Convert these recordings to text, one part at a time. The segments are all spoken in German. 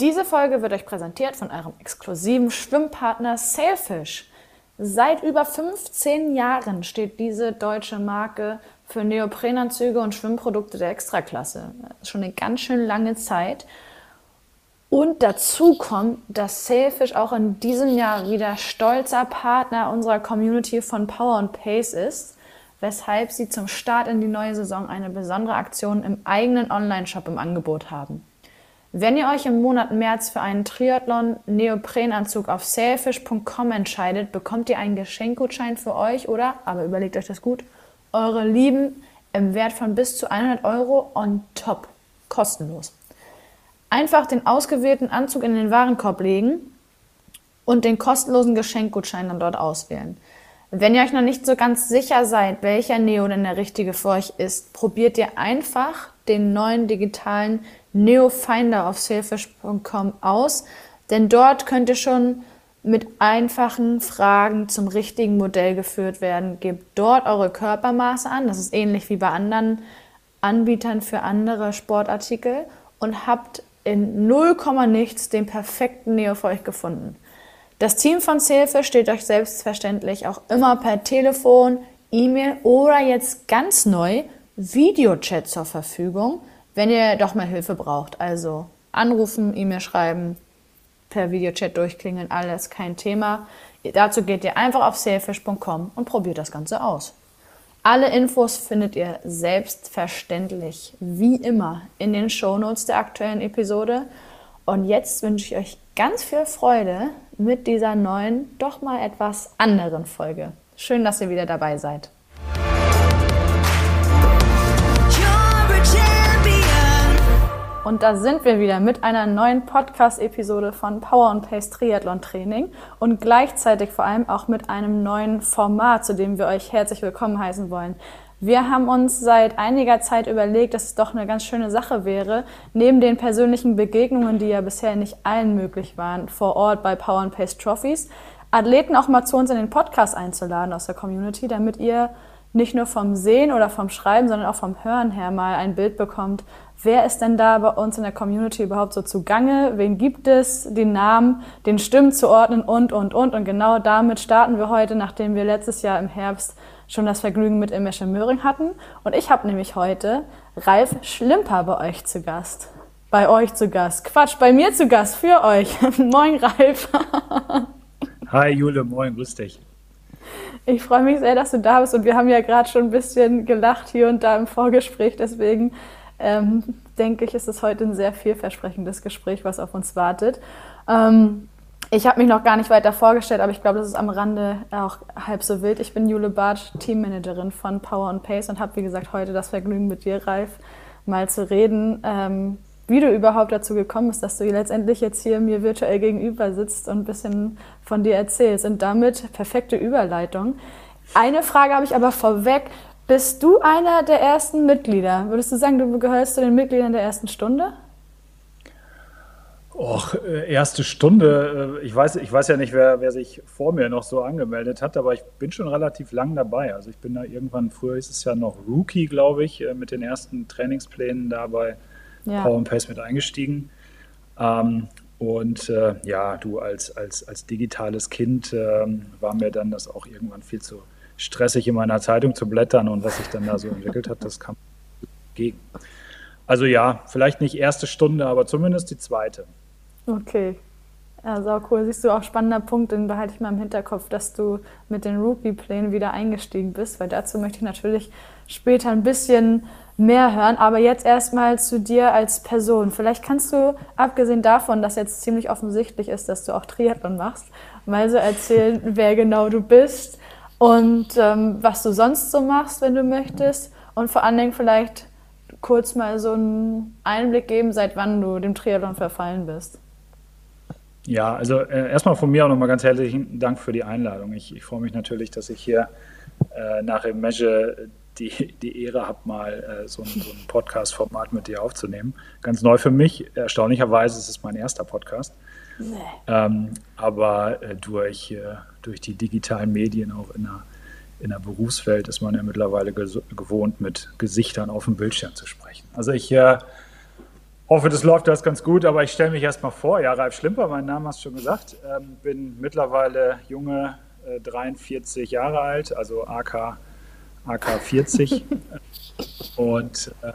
Diese Folge wird euch präsentiert von eurem exklusiven Schwimmpartner Sailfish. Seit über 15 Jahren steht diese deutsche Marke für Neoprenanzüge und Schwimmprodukte der Extraklasse. Schon eine ganz schön lange Zeit. Und dazu kommt, dass Sailfish auch in diesem Jahr wieder stolzer Partner unserer Community von Power and Pace ist, weshalb sie zum Start in die neue Saison eine besondere Aktion im eigenen Online-Shop im Angebot haben. Wenn ihr euch im Monat März für einen Triathlon Neoprenanzug auf sailfish.com entscheidet, bekommt ihr einen Geschenkgutschein für euch oder, aber überlegt euch das gut, eure Lieben im Wert von bis zu 100 Euro on top. Kostenlos. Einfach den ausgewählten Anzug in den Warenkorb legen und den kostenlosen Geschenkgutschein dann dort auswählen. Wenn ihr euch noch nicht so ganz sicher seid, welcher Neo denn der richtige für euch ist, probiert ihr einfach den neuen digitalen Neo Finder auf sailfish.com aus, denn dort könnt ihr schon mit einfachen Fragen zum richtigen Modell geführt werden. Gebt dort eure Körpermaße an, das ist ähnlich wie bei anderen Anbietern für andere Sportartikel und habt in 0, nichts den perfekten Neo für euch gefunden. Das Team von Sailfish steht euch selbstverständlich auch immer per Telefon, E-Mail oder jetzt ganz neu Videochat zur Verfügung, wenn ihr doch mal Hilfe braucht. Also anrufen, E-Mail schreiben, per Videochat durchklingeln, alles kein Thema. Dazu geht ihr einfach auf sailfish.com und probiert das Ganze aus. Alle Infos findet ihr selbstverständlich wie immer in den Shownotes der aktuellen Episode. Und jetzt wünsche ich euch ganz viel Freude mit dieser neuen, doch mal etwas anderen Folge. Schön, dass ihr wieder dabei seid. Und da sind wir wieder mit einer neuen Podcast-Episode von Power and Pace Triathlon Training und gleichzeitig vor allem auch mit einem neuen Format, zu dem wir euch herzlich willkommen heißen wollen. Wir haben uns seit einiger Zeit überlegt, dass es doch eine ganz schöne Sache wäre, neben den persönlichen Begegnungen, die ja bisher nicht allen möglich waren, vor Ort bei Power and Pace Trophies, Athleten auch mal zu uns in den Podcast einzuladen aus der Community, damit ihr nicht nur vom Sehen oder vom Schreiben, sondern auch vom Hören her mal ein Bild bekommt, wer ist denn da bei uns in der Community überhaupt so zugange, wen gibt es, den Namen, den Stimmen zu ordnen und, und, und. Und genau damit starten wir heute, nachdem wir letztes Jahr im Herbst schon das Vergnügen mit Imesche Möhring hatten. Und ich habe nämlich heute Ralf Schlimper bei euch zu Gast. Bei euch zu Gast. Quatsch, bei mir zu Gast, für euch. moin, Ralf. Hi, Jule, moin, grüß dich. Ich freue mich sehr, dass du da bist und wir haben ja gerade schon ein bisschen gelacht hier und da im Vorgespräch. Deswegen ähm, denke ich, ist es heute ein sehr vielversprechendes Gespräch, was auf uns wartet. Ähm, ich habe mich noch gar nicht weiter vorgestellt, aber ich glaube, das ist am Rande auch halb so wild. Ich bin Jule Bartsch, Teammanagerin von Power and Pace und habe, wie gesagt, heute das Vergnügen mit dir, Ralf, mal zu reden, ähm, wie du überhaupt dazu gekommen bist, dass du letztendlich jetzt hier mir virtuell gegenüber sitzt und ein bisschen von dir erzählst. Und damit perfekte Überleitung. Eine Frage habe ich aber vorweg. Bist du einer der ersten Mitglieder? Würdest du sagen, du gehörst zu den Mitgliedern der ersten Stunde? Och, äh, erste Stunde. Äh, ich weiß, ich weiß ja nicht, wer, wer sich vor mir noch so angemeldet hat, aber ich bin schon relativ lang dabei. Also ich bin da irgendwann, früher ist es ja noch Rookie, glaube ich, äh, mit den ersten Trainingsplänen da bei ja. Power Pace mit eingestiegen. Ähm, und äh, ja, du als, als, als digitales Kind äh, war mir dann das auch irgendwann viel zu stressig, in meiner Zeitung zu blättern und was sich dann da so entwickelt hat, das kam gegen. Also ja, vielleicht nicht erste Stunde, aber zumindest die zweite. Okay. Ja, sau cool. Siehst du auch spannender Punkt, den behalte ich mal im Hinterkopf, dass du mit den Rookie-Plänen wieder eingestiegen bist, weil dazu möchte ich natürlich später ein bisschen mehr hören. Aber jetzt erstmal zu dir als Person. Vielleicht kannst du, abgesehen davon, dass jetzt ziemlich offensichtlich ist, dass du auch Triathlon machst, mal so erzählen, wer genau du bist und ähm, was du sonst so machst, wenn du möchtest. Und vor allen Dingen vielleicht kurz mal so einen Einblick geben, seit wann du dem Triathlon verfallen bist. Ja, also äh, erstmal von mir auch nochmal ganz herzlichen Dank für die Einladung. Ich, ich freue mich natürlich, dass ich hier äh, nach dem Measure die, die Ehre habe, mal äh, so ein, so ein Podcast-Format mit dir aufzunehmen. Ganz neu für mich. Erstaunlicherweise ist es mein erster Podcast. Nee. Ähm, aber äh, durch, äh, durch die digitalen Medien auch in der, in der Berufswelt ist man ja mittlerweile gewohnt, mit Gesichtern auf dem Bildschirm zu sprechen. Also ich äh, hoffe, das läuft das ganz gut, aber ich stelle mich erstmal vor. Ja, Ralf Schlimper, mein Name hast du schon gesagt. Ähm, bin mittlerweile junge äh, 43 Jahre alt, also AK, AK 40. Und äh,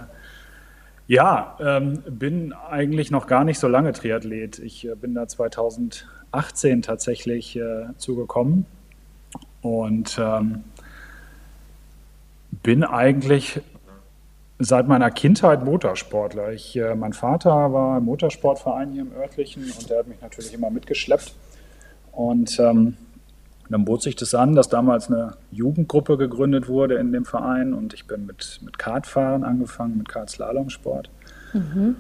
ja, ähm, bin eigentlich noch gar nicht so lange Triathlet. Ich äh, bin da 2018 tatsächlich äh, zugekommen und ähm, bin eigentlich seit meiner Kindheit Motorsportler. Ich, äh, mein Vater war im Motorsportverein hier im örtlichen und der hat mich natürlich immer mitgeschleppt. Und ähm, dann bot sich das an, dass damals eine Jugendgruppe gegründet wurde in dem Verein und ich bin mit, mit Kartfahren angefangen, mit Kartslalomsport. Mhm.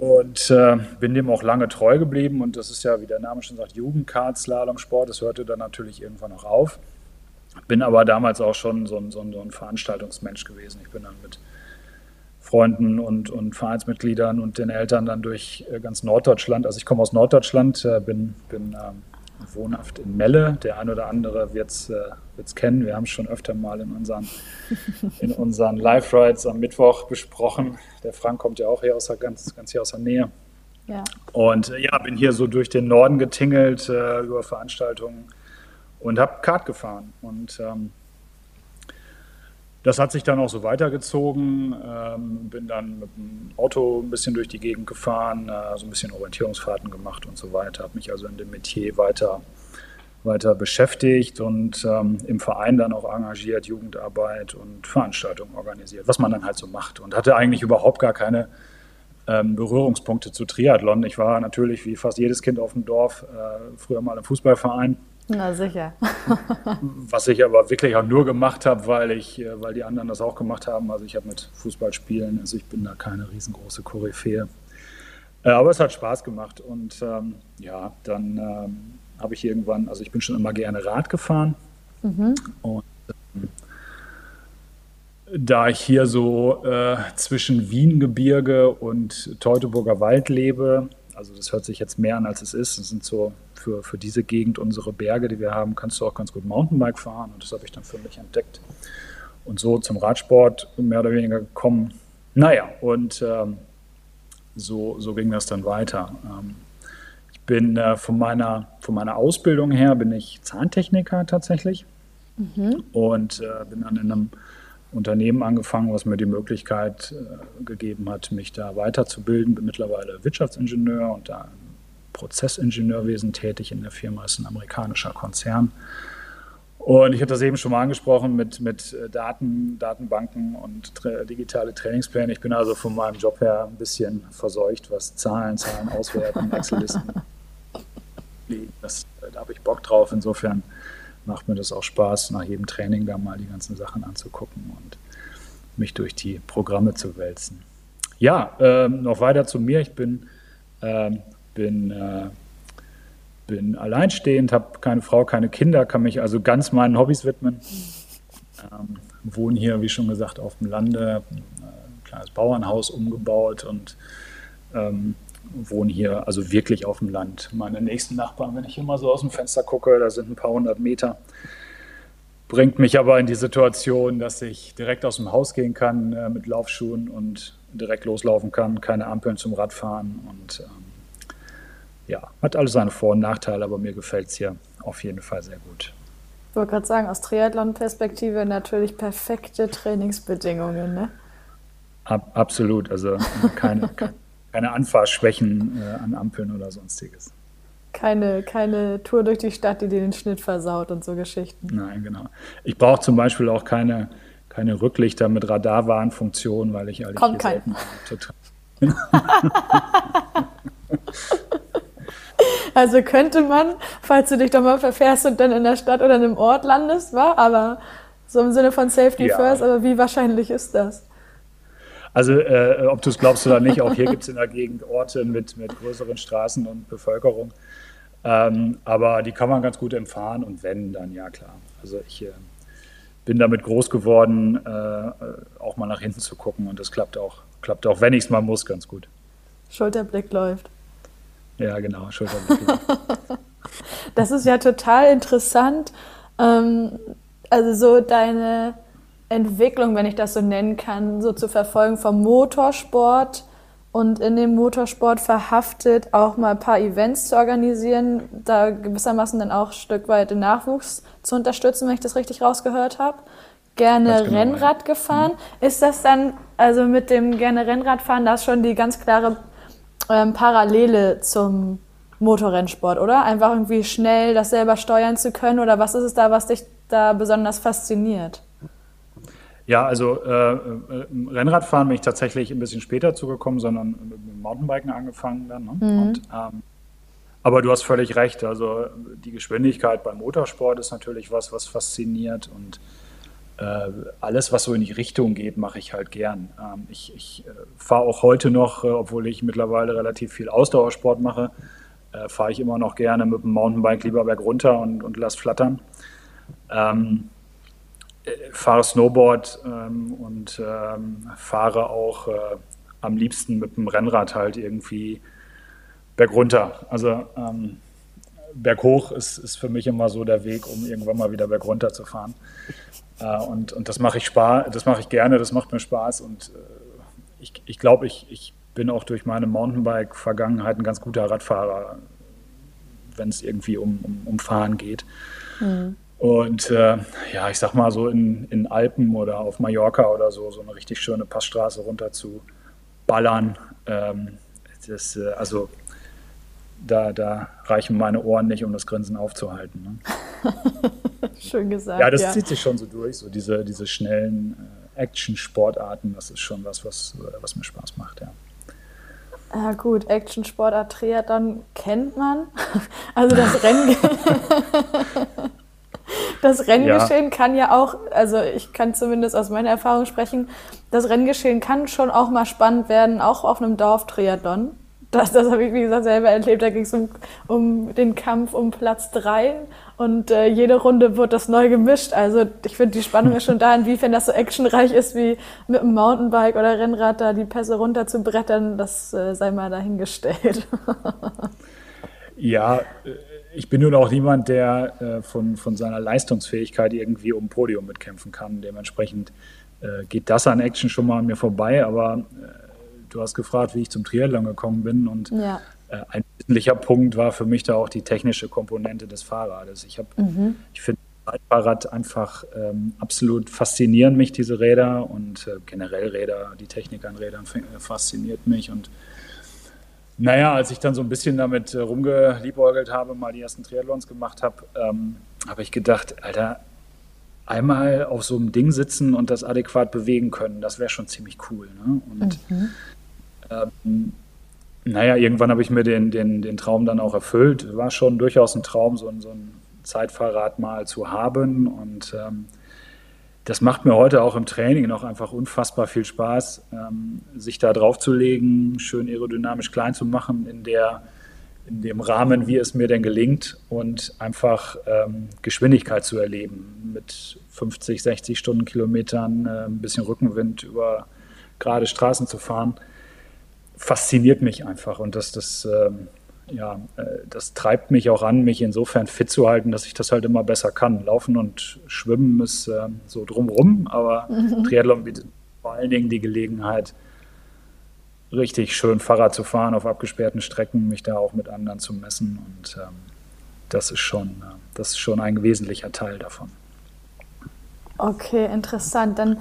Und äh, bin dem auch lange treu geblieben und das ist ja, wie der Name schon sagt, Jugendkartslalomsport. Das hörte dann natürlich irgendwann noch auf. Bin aber damals auch schon so ein, so ein, so ein Veranstaltungsmensch gewesen. Ich bin dann mit Freunden und, und Vereinsmitgliedern und den Eltern dann durch äh, ganz Norddeutschland. Also ich komme aus Norddeutschland, äh, bin, bin ähm, wohnhaft in Melle. Der ein oder andere wird es äh, kennen. Wir haben es schon öfter mal in unseren, in unseren Live-Rides am Mittwoch besprochen. Der Frank kommt ja auch hier aus der, ganz, ganz hier aus der Nähe. Ja. Und äh, ja, bin hier so durch den Norden getingelt äh, über Veranstaltungen und habe Kart gefahren. Und ähm, das hat sich dann auch so weitergezogen. Ähm, bin dann mit dem Auto ein bisschen durch die Gegend gefahren, äh, so ein bisschen Orientierungsfahrten gemacht und so weiter. Habe mich also in dem Metier weiter, weiter beschäftigt und ähm, im Verein dann auch engagiert, Jugendarbeit und Veranstaltungen organisiert, was man dann halt so macht. Und hatte eigentlich überhaupt gar keine ähm, Berührungspunkte zu Triathlon. Ich war natürlich wie fast jedes Kind auf dem Dorf äh, früher mal im Fußballverein na sicher. Was ich aber wirklich auch nur gemacht habe, weil ich, äh, weil die anderen das auch gemacht haben. Also ich habe mit Fußball spielen, also ich bin da keine riesengroße Koryphäe. Äh, aber es hat Spaß gemacht und ähm, ja, dann ähm, habe ich irgendwann, also ich bin schon immer gerne Rad gefahren mhm. und ähm, da ich hier so äh, zwischen Wiengebirge und Teutoburger Wald lebe, also das hört sich jetzt mehr an, als es ist. Das sind so für, für diese Gegend unsere Berge, die wir haben, kannst du auch ganz gut Mountainbike fahren. Und das habe ich dann für mich entdeckt. Und so zum Radsport mehr oder weniger gekommen. Naja, und ähm, so, so ging das dann weiter. Ähm, ich bin äh, von, meiner, von meiner Ausbildung her bin ich Zahntechniker tatsächlich. Mhm. Und äh, bin dann in einem Unternehmen angefangen, was mir die Möglichkeit äh, gegeben hat, mich da weiterzubilden. Bin mittlerweile Wirtschaftsingenieur und da im Prozessingenieurwesen tätig in der Firma. Das ist ein amerikanischer Konzern. Und ich hatte das eben schon mal angesprochen mit, mit äh, Daten, Datenbanken und tra digitale Trainingspläne. Ich bin also von meinem Job her ein bisschen verseucht, was Zahlen, Zahlen auswerten, Excel-Listen. da habe ich Bock drauf. Insofern macht mir das auch Spaß, nach jedem Training da mal die ganzen Sachen anzugucken und mich durch die Programme zu wälzen. Ja, äh, noch weiter zu mir. Ich bin, äh, bin, äh, bin alleinstehend, habe keine Frau, keine Kinder, kann mich also ganz meinen Hobbys widmen. Ähm, wohne hier, wie schon gesagt, auf dem Lande, ein äh, kleines Bauernhaus umgebaut und ähm, wohne hier also wirklich auf dem Land. Meine nächsten Nachbarn, wenn ich immer so aus dem Fenster gucke, da sind ein paar hundert Meter. Bringt mich aber in die Situation, dass ich direkt aus dem Haus gehen kann äh, mit Laufschuhen und direkt loslaufen kann, keine Ampeln zum Radfahren und ähm, ja, hat alles seine Vor- und Nachteile, aber mir gefällt es hier auf jeden Fall sehr gut. Ich wollte gerade sagen, aus Triathlon-Perspektive natürlich perfekte Trainingsbedingungen, ne? Ab, absolut, also keine, keine Anfahrschwächen äh, an Ampeln oder sonstiges. Keine, keine Tour durch die Stadt, die dir den Schnitt versaut und so Geschichten. Nein, genau. Ich brauche zum Beispiel auch keine, keine Rücklichter mit Radarwarnfunktion, weil ich eigentlich Kommt kein. total. also könnte man, falls du dich doch mal verfährst und dann in der Stadt oder in einem Ort landest, war, aber so im Sinne von Safety ja. First, aber wie wahrscheinlich ist das? Also äh, ob du es glaubst oder nicht, auch hier gibt es in der Gegend Orte mit, mit größeren Straßen und Bevölkerung. Ähm, aber die kann man ganz gut empfahren und wenn, dann ja klar. Also ich äh, bin damit groß geworden, äh, auch mal nach hinten zu gucken und das klappt auch, klappt auch, wenn ich es mal muss, ganz gut. Schulterblick läuft. Ja, genau, Schulterblick läuft. das ist ja total interessant. Ähm, also so deine Entwicklung, wenn ich das so nennen kann, so zu verfolgen vom Motorsport und in dem Motorsport verhaftet, auch mal ein paar Events zu organisieren, da gewissermaßen dann auch ein Stück weit den Nachwuchs zu unterstützen, wenn ich das richtig rausgehört habe. Gerne genau, Rennrad ja. gefahren. Mhm. Ist das dann, also mit dem gerne Rennrad fahren, das schon die ganz klare ähm, Parallele zum Motorrennsport, oder? Einfach irgendwie schnell das selber steuern zu können oder was ist es da, was dich da besonders fasziniert? Ja, also äh, äh, Rennradfahren bin ich tatsächlich ein bisschen später zugekommen, sondern mit dem Mountainbiken angefangen dann. Ne? Mhm. Und, ähm, aber du hast völlig recht. Also die Geschwindigkeit beim Motorsport ist natürlich was, was fasziniert und äh, alles, was so in die Richtung geht, mache ich halt gern. Ähm, ich, ich äh, fahre auch heute noch, äh, obwohl ich mittlerweile relativ viel Ausdauersport mache, äh, fahre ich immer noch gerne mit dem Mountainbike lieber bergunter und, und lass flattern. Ähm, fahre Snowboard ähm, und ähm, fahre auch äh, am liebsten mit dem Rennrad halt irgendwie bergunter. Also ähm, berghoch ist, ist für mich immer so der Weg, um irgendwann mal wieder bergunter zu fahren. Äh, und, und das mache ich das mache ich gerne, das macht mir Spaß und äh, ich, ich glaube, ich, ich bin auch durch meine Mountainbike-Vergangenheit ein ganz guter Radfahrer, wenn es irgendwie um, um, um Fahren geht. Mhm. Und äh, ja, ich sag mal so in, in Alpen oder auf Mallorca oder so, so eine richtig schöne Passstraße runter zu ballern. Ähm, das, äh, also da, da reichen meine Ohren nicht, um das Grinsen aufzuhalten. Ne? Schön gesagt. Ja, das ja. zieht sich schon so durch, so diese, diese schnellen äh, Action-Sportarten, das ist schon was, was, was mir Spaß macht, ja. Ja gut, Action-Sportart Triathlon kennt man. Also das Rennen. Das Renngeschehen ja. kann ja auch, also ich kann zumindest aus meiner Erfahrung sprechen, das Renngeschehen kann schon auch mal spannend werden, auch auf einem Dorf-Triathlon. Das, das habe ich, wie gesagt, selber erlebt. Da ging es um, um den Kampf um Platz drei und äh, jede Runde wird das neu gemischt. Also ich finde, die Spannung ist schon da, inwiefern das so actionreich ist, wie mit einem Mountainbike oder Rennrad da die Pässe runter zu brettern. Das äh, sei mal dahingestellt. ja, äh, ich bin nun auch niemand, der äh, von, von seiner Leistungsfähigkeit irgendwie um Podium mitkämpfen kann. Dementsprechend äh, geht das an Action schon mal an mir vorbei. Aber äh, du hast gefragt, wie ich zum Triathlon gekommen bin. Und ja. Äh, ein wesentlicher Punkt war für mich da auch die technische Komponente des Fahrrades. Ich, mhm. ich finde Fahrrad einfach ähm, absolut faszinieren mich, diese Räder und äh, generell Räder, die Technik an Rädern fasziniert mich. Und naja, als ich dann so ein bisschen damit äh, rumgeliebäugelt habe, mal die ersten Triathlons gemacht habe, ähm, habe ich gedacht, Alter, einmal auf so einem Ding sitzen und das adäquat bewegen können, das wäre schon ziemlich cool. Ne? Und mhm. ähm, naja, irgendwann habe ich mir den, den, den Traum dann auch erfüllt. War schon durchaus ein Traum, so, so ein Zeitfahrrad mal zu haben. Und ähm, das macht mir heute auch im Training noch einfach unfassbar viel Spaß, ähm, sich da draufzulegen, schön aerodynamisch klein zu machen in der in dem Rahmen, wie es mir denn gelingt und einfach ähm, Geschwindigkeit zu erleben mit 50, 60 Stundenkilometern, äh, ein bisschen Rückenwind über gerade Straßen zu fahren, fasziniert mich einfach und das, das ähm, ja, äh, das treibt mich auch an, mich insofern fit zu halten, dass ich das halt immer besser kann. Laufen und Schwimmen ist äh, so drumrum, aber mhm. Triathlon bietet vor allen Dingen die Gelegenheit, richtig schön Fahrrad zu fahren auf abgesperrten Strecken, mich da auch mit anderen zu messen und ähm, das ist schon, äh, das ist schon ein wesentlicher Teil davon. Okay, interessant. Dann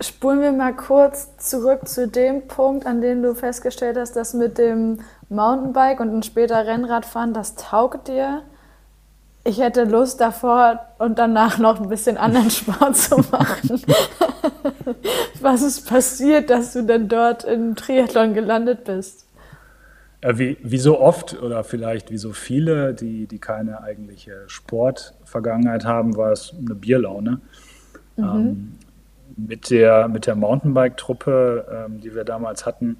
spulen wir mal kurz zurück zu dem Punkt, an dem du festgestellt hast, dass mit dem Mountainbike und dann später Rennradfahren, das taugt dir. Ich hätte Lust davor und danach noch ein bisschen anderen Sport zu machen. Was ist passiert, dass du denn dort im Triathlon gelandet bist? Wie, wie so oft oder vielleicht wie so viele, die, die keine eigentliche Sportvergangenheit haben, war es eine Bierlaune. Mhm. Ähm, mit der, mit der Mountainbike-Truppe, ähm, die wir damals hatten,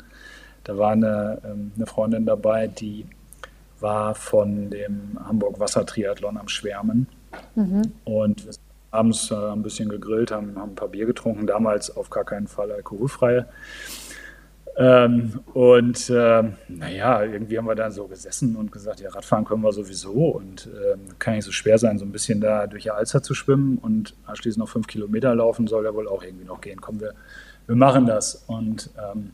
da war eine, ähm, eine Freundin dabei, die war von dem Hamburg Wassertriathlon am Schwärmen. Mhm. Und wir sind abends äh, ein bisschen gegrillt, haben, haben ein paar Bier getrunken, damals auf gar keinen Fall alkoholfreie. Ähm, und äh, naja, irgendwie haben wir dann so gesessen und gesagt, ja, Radfahren können wir sowieso und äh, kann nicht so schwer sein, so ein bisschen da durch die Alster zu schwimmen und anschließend noch fünf Kilometer laufen, soll ja wohl auch irgendwie noch gehen. Kommen wir, wir machen das. Und ähm,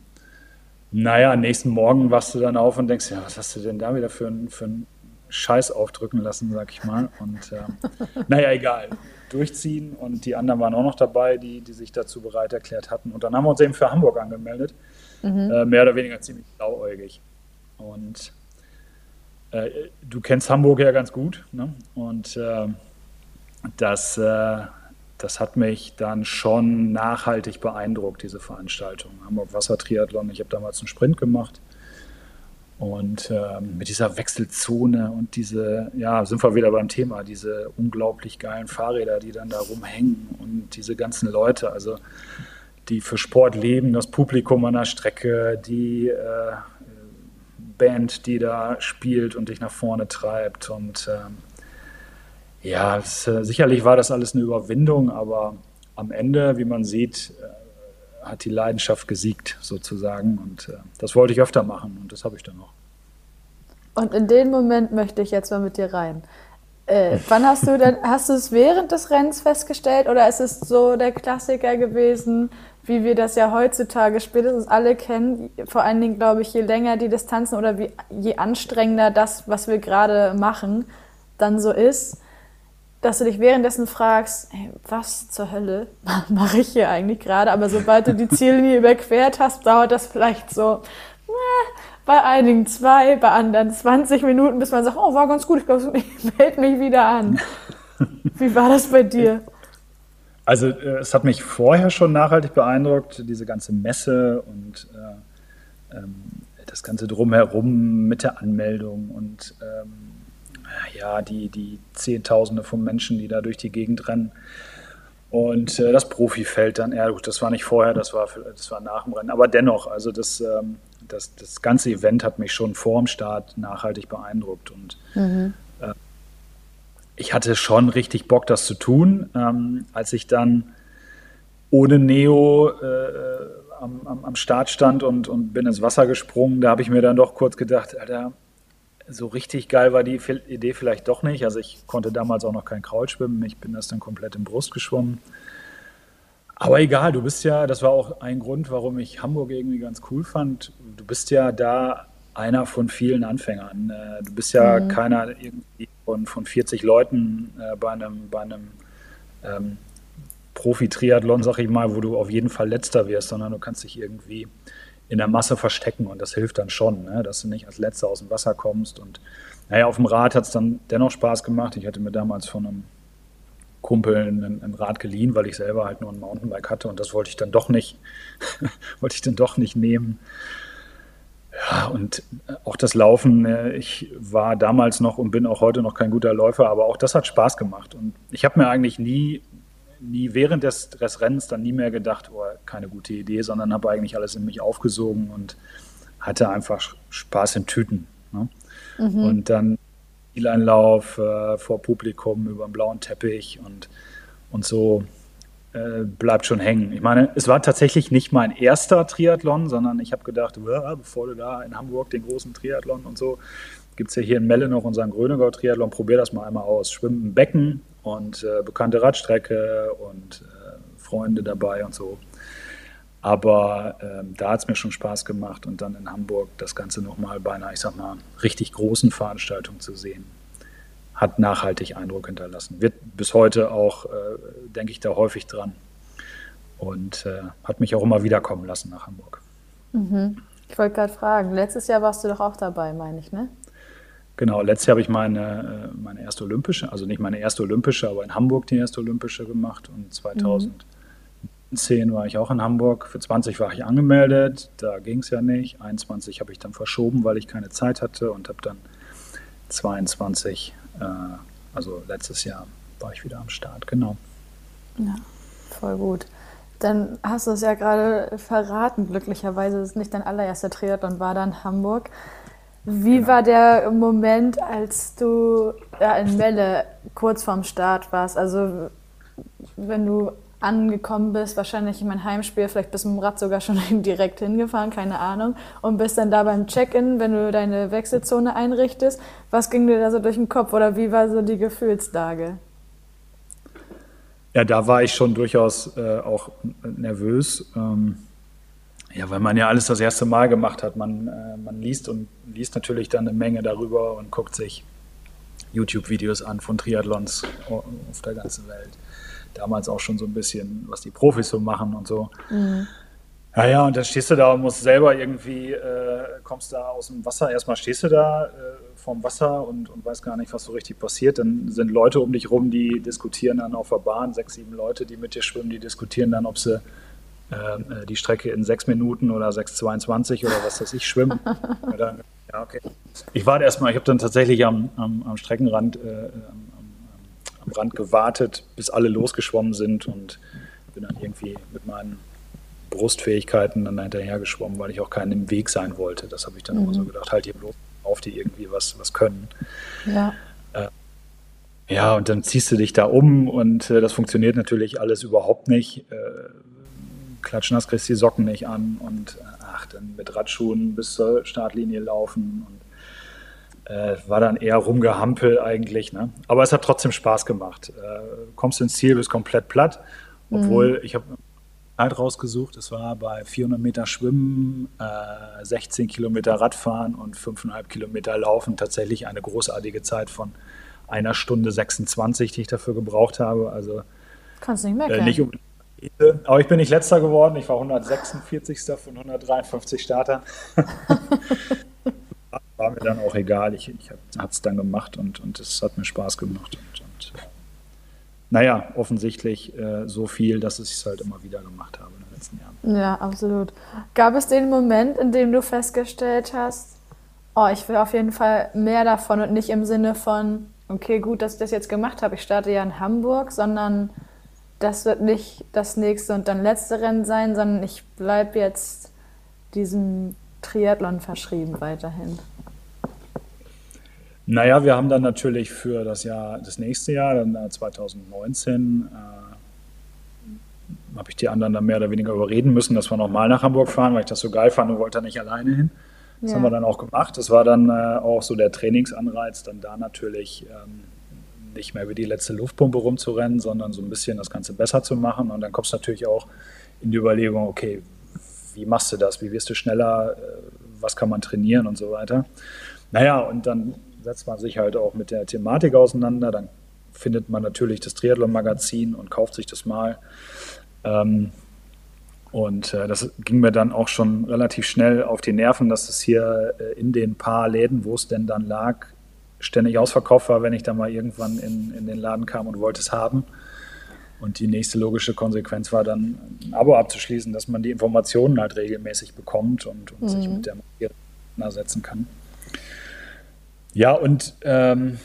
naja, nächsten Morgen wachst du dann auf und denkst, ja, was hast du denn da wieder für, für einen Scheiß aufdrücken lassen, sag ich mal. Und äh, naja, egal. Durchziehen und die anderen waren auch noch dabei, die, die sich dazu bereit erklärt hatten. Und dann haben wir uns eben für Hamburg angemeldet. Mhm. Äh, mehr oder weniger ziemlich blauäugig. Und äh, du kennst Hamburg ja ganz gut. Ne? Und äh, das, äh, das hat mich dann schon nachhaltig beeindruckt, diese Veranstaltung. Hamburg Wasser Triathlon. Ich habe damals einen Sprint gemacht und ähm, mit dieser Wechselzone und diese, ja, sind wir wieder beim Thema, diese unglaublich geilen Fahrräder, die dann da rumhängen und diese ganzen Leute, also die für Sport leben, das Publikum an der Strecke, die äh, Band, die da spielt und dich nach vorne treibt. Und ähm, ja, es, äh, sicherlich war das alles eine Überwindung, aber am Ende, wie man sieht, äh, hat die Leidenschaft gesiegt sozusagen. Und äh, das wollte ich öfter machen und das habe ich dann noch. Und in den Moment möchte ich jetzt mal mit dir rein. Äh, wann hast du denn, hast du es während des Rennens festgestellt oder ist es so der Klassiker gewesen, wie wir das ja heutzutage spätestens alle kennen, vor allen Dingen glaube ich, je länger die Distanzen oder wie, je anstrengender das, was wir gerade machen, dann so ist, dass du dich währenddessen fragst, hey, was zur Hölle mache ich hier eigentlich gerade? Aber sobald du die Ziellinie überquert hast, dauert das vielleicht so äh, bei einigen zwei, bei anderen 20 Minuten, bis man sagt, oh, war ganz gut, ich glaube, ich melde mich wieder an. Wie war das bei dir? Also äh, es hat mich vorher schon nachhaltig beeindruckt, diese ganze Messe und äh, ähm, das Ganze drumherum mit der Anmeldung und ähm, ja, die, die Zehntausende von Menschen, die da durch die Gegend rennen. Und äh, das Profifeld dann, ja gut, das war nicht vorher, das war, das war nach dem Rennen. Aber dennoch, also das, ähm, das, das ganze Event hat mich schon vor dem Start nachhaltig beeindruckt. Und mhm. äh, ich hatte schon richtig Bock, das zu tun. Ähm, als ich dann ohne Neo äh, am, am, am Start stand und, und bin ins Wasser gesprungen, da habe ich mir dann doch kurz gedacht, Alter, so richtig geil war die Idee vielleicht doch nicht. Also ich konnte damals auch noch kein Kraul schwimmen. Ich bin das dann komplett im Brust geschwommen. Aber egal, du bist ja, das war auch ein Grund, warum ich Hamburg irgendwie ganz cool fand. Du bist ja da einer von vielen Anfängern. Äh, du bist ja mhm. keiner irgendwie von, von 40 Leuten äh, bei einem, bei einem ähm, Profi-Triathlon, sag ich mal, wo du auf jeden Fall letzter wirst, sondern du kannst dich irgendwie in der Masse verstecken und das hilft dann schon, ne? dass du nicht als Letzter aus dem Wasser kommst. Und naja, auf dem Rad hat es dann dennoch Spaß gemacht. Ich hatte mir damals von einem Kumpel ein, ein, Rad geliehen, weil ich selber halt nur ein Mountainbike hatte und das wollte ich dann doch nicht, wollte ich dann doch nicht nehmen. Ja, und auch das Laufen, ne, ich war damals noch und bin auch heute noch kein guter Läufer, aber auch das hat Spaß gemacht. Und ich habe mir eigentlich nie nie während des, des Rennens dann nie mehr gedacht, oh, keine gute Idee, sondern habe eigentlich alles in mich aufgesogen und hatte einfach Spaß in Tüten. Ne? Mhm. Und dann Zieleinlauf äh, vor Publikum über einen blauen Teppich und, und so äh, bleibt schon hängen. Ich meine, es war tatsächlich nicht mein erster Triathlon, sondern ich habe gedacht, bevor du da in Hamburg den großen Triathlon und so, gibt es ja hier in Melle noch unseren Grönegau-Triathlon, probier das mal einmal aus. Schwimmen im Becken, und äh, bekannte Radstrecke und äh, Freunde dabei und so. Aber ähm, da hat es mir schon Spaß gemacht und dann in Hamburg das Ganze nochmal bei einer, ich sag mal, richtig großen Veranstaltung zu sehen, hat nachhaltig Eindruck hinterlassen. Wird bis heute auch, äh, denke ich, da häufig dran und äh, hat mich auch immer wiederkommen lassen nach Hamburg. Mhm. Ich wollte gerade fragen, letztes Jahr warst du doch auch dabei, meine ich, ne? Genau, letztes Jahr habe ich meine, äh, meine erste Olympische, also nicht meine erste Olympische, aber in Hamburg die erste Olympische gemacht. Und 2010 mhm. war ich auch in Hamburg. Für 20 war ich angemeldet, da ging es ja nicht. 21 habe ich dann verschoben, weil ich keine Zeit hatte und habe dann 22, äh, also letztes Jahr, war ich wieder am Start, genau. Ja, voll gut. Dann hast du es ja gerade verraten, glücklicherweise ist es nicht dein allererster Triathlon, war dann Hamburg. Wie genau. war der Moment, als du ja, in Melle kurz vorm Start warst? Also wenn du angekommen bist, wahrscheinlich in mein Heimspiel, vielleicht bist du mit dem Rad sogar schon direkt hingefahren, keine Ahnung, und bist dann da beim Check-in, wenn du deine Wechselzone einrichtest. Was ging dir da so durch den Kopf oder wie war so die Gefühlslage? Ja, da war ich schon durchaus äh, auch nervös. Ähm ja, weil man ja alles das erste Mal gemacht hat. Man, äh, man liest und liest natürlich dann eine Menge darüber und guckt sich YouTube-Videos an von Triathlons auf der ganzen Welt. Damals auch schon so ein bisschen, was die Profis so machen und so. Mhm. Ja, ja, und dann stehst du da und musst selber irgendwie, äh, kommst da aus dem Wasser. Erstmal stehst du da äh, vorm Wasser und, und weißt gar nicht, was so richtig passiert. Dann sind Leute um dich rum, die diskutieren dann auf der Bahn, sechs, sieben Leute, die mit dir schwimmen, die diskutieren dann, ob sie äh, die Strecke in sechs Minuten oder 6,22 oder was weiß ich schwimmen. Oder, ja, okay. Ich warte erstmal, ich habe dann tatsächlich am, am, am Streckenrand, äh, am, am, Rand gewartet, bis alle losgeschwommen sind und bin dann irgendwie mit meinen Brustfähigkeiten dann hinterher geschwommen, weil ich auch keinen im Weg sein wollte. Das habe ich dann mhm. immer so gedacht, halt hier bloß auf, die irgendwie was, was können. Ja. Äh, ja, und dann ziehst du dich da um und äh, das funktioniert natürlich alles überhaupt nicht. Äh, klatschnass kriegst die Socken nicht an und äh, ach, dann mit Radschuhen bis zur Startlinie laufen und äh, war dann eher rumgehampel eigentlich. Ne? Aber es hat trotzdem Spaß gemacht. Äh, kommst ins Ziel, bist komplett platt, obwohl mhm. ich habe Zeit rausgesucht. Es war bei 400 Meter Schwimmen, äh, 16 Kilometer Radfahren und 5,5 Kilometer Laufen tatsächlich eine großartige Zeit von einer Stunde 26, die ich dafür gebraucht habe. Also Kannst nicht meckern. Äh, nicht aber ich bin nicht letzter geworden. Ich war 146. von 153 Startern. war mir dann auch egal. Ich, ich habe es dann gemacht und, und es hat mir Spaß gemacht. Und, und naja, offensichtlich äh, so viel, dass ich es halt immer wieder gemacht habe in den letzten Jahren. Ja, absolut. Gab es den Moment, in dem du festgestellt hast, oh, ich will auf jeden Fall mehr davon und nicht im Sinne von, okay, gut, dass ich das jetzt gemacht habe, ich starte ja in Hamburg, sondern das wird nicht das nächste und dann letzte Rennen sein, sondern ich bleibe jetzt diesem Triathlon verschrieben weiterhin. Naja, wir haben dann natürlich für das Jahr, das nächste Jahr, dann 2019, äh, habe ich die anderen dann mehr oder weniger überreden müssen, dass wir nochmal nach Hamburg fahren, weil ich das so geil fand und wollte da nicht alleine hin. Das ja. haben wir dann auch gemacht. Das war dann äh, auch so der Trainingsanreiz, dann da natürlich ähm, nicht mehr wie die letzte Luftpumpe rumzurennen, sondern so ein bisschen das Ganze besser zu machen. Und dann kommst du natürlich auch in die Überlegung, okay, wie machst du das? Wie wirst du schneller? Äh, was kann man trainieren und so weiter? Naja, und dann setzt man sich halt auch mit der Thematik auseinander. Dann findet man natürlich das Triathlon-Magazin und kauft sich das mal. Ähm, und äh, das ging mir dann auch schon relativ schnell auf die Nerven, dass es hier äh, in den paar Läden, wo es denn dann lag, ständig ausverkauft war, wenn ich dann mal irgendwann in, in den Laden kam und wollte es haben. Und die nächste logische Konsequenz war dann, ein Abo abzuschließen, dass man die Informationen halt regelmäßig bekommt und, und mhm. sich mit der Materie auseinandersetzen kann. Ja, und ähm,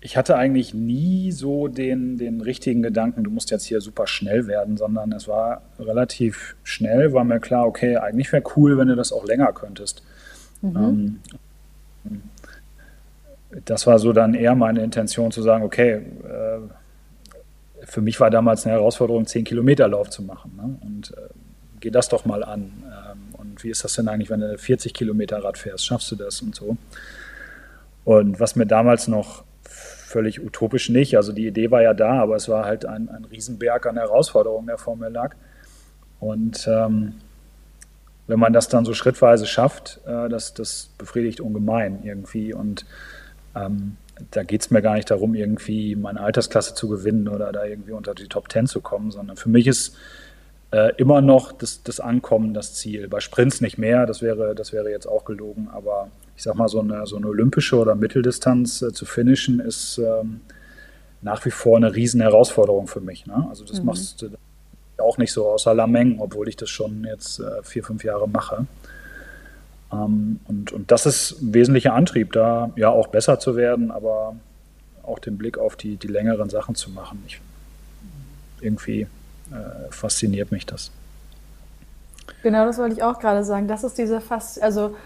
ich hatte eigentlich nie so den, den richtigen Gedanken, du musst jetzt hier super schnell werden, sondern es war relativ schnell, war mir klar, okay, eigentlich wäre cool, wenn du das auch länger könntest. Mhm. Ähm, das war so dann eher meine Intention zu sagen, okay, äh, für mich war damals eine Herausforderung, 10 Kilometer Lauf zu machen. Ne? Und äh, geh das doch mal an. Ähm, und wie ist das denn eigentlich, wenn du 40 Kilometer Rad fährst? Schaffst du das und so? Und was mir damals noch völlig utopisch nicht, also die Idee war ja da, aber es war halt ein, ein Riesenberg an Herausforderungen, der vor mir lag. Und ähm, wenn man das dann so schrittweise schafft, äh, das, das befriedigt ungemein irgendwie. Und ähm, da geht es mir gar nicht darum, irgendwie meine Altersklasse zu gewinnen oder da irgendwie unter die Top Ten zu kommen, sondern für mich ist äh, immer noch das, das, Ankommen das Ziel. Bei Sprints nicht mehr, das wäre, das wäre jetzt auch gelogen, aber ich sag mal, so eine, so eine olympische oder Mitteldistanz äh, zu finishen, ist ähm, nach wie vor eine riesen Herausforderung für mich. Ne? Also das mhm. machst du auch nicht so außer Lameng, obwohl ich das schon jetzt äh, vier, fünf Jahre mache. Ähm, und, und das ist ein wesentlicher Antrieb, da ja auch besser zu werden, aber auch den Blick auf die, die längeren Sachen zu machen. Ich, irgendwie äh, fasziniert mich das. Genau, das wollte ich auch gerade sagen. Das ist diese Fast, also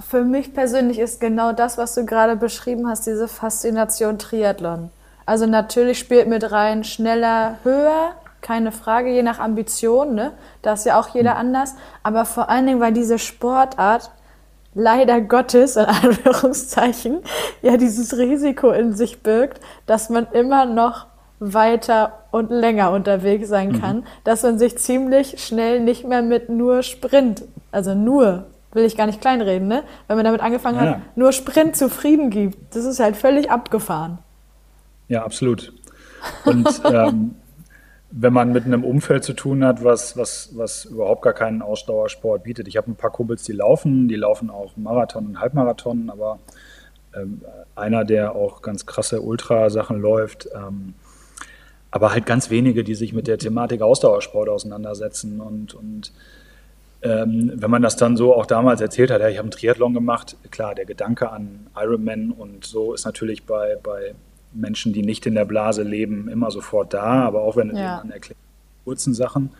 für mich persönlich ist genau das, was du gerade beschrieben hast, diese Faszination Triathlon. Also natürlich spielt mit rein schneller, höher, keine Frage, je nach Ambition, ne? Da ist ja auch jeder mhm. anders. Aber vor allen Dingen, weil diese Sportart leider Gottes, in Anführungszeichen, ja dieses Risiko in sich birgt, dass man immer noch weiter und länger unterwegs sein mhm. kann, dass man sich ziemlich schnell nicht mehr mit nur Sprint, also nur, will ich gar nicht kleinreden, ne? Wenn man damit angefangen ja. hat, nur Sprint zufrieden gibt. Das ist halt völlig abgefahren. Ja, absolut. Und ähm, wenn man mit einem Umfeld zu tun hat, was, was, was überhaupt gar keinen Ausdauersport bietet. Ich habe ein paar Kumpels, die laufen, die laufen auch Marathon und Halbmarathon, aber ähm, einer, der auch ganz krasse Ultrasachen läuft, ähm, aber halt ganz wenige, die sich mit der Thematik Ausdauersport auseinandersetzen. Und, und ähm, wenn man das dann so auch damals erzählt hat, ja, ich habe einen Triathlon gemacht, klar, der Gedanke an Ironman und so ist natürlich bei, bei Menschen, die nicht in der Blase leben, immer sofort da, aber auch wenn du ja. an kurzen Sachen,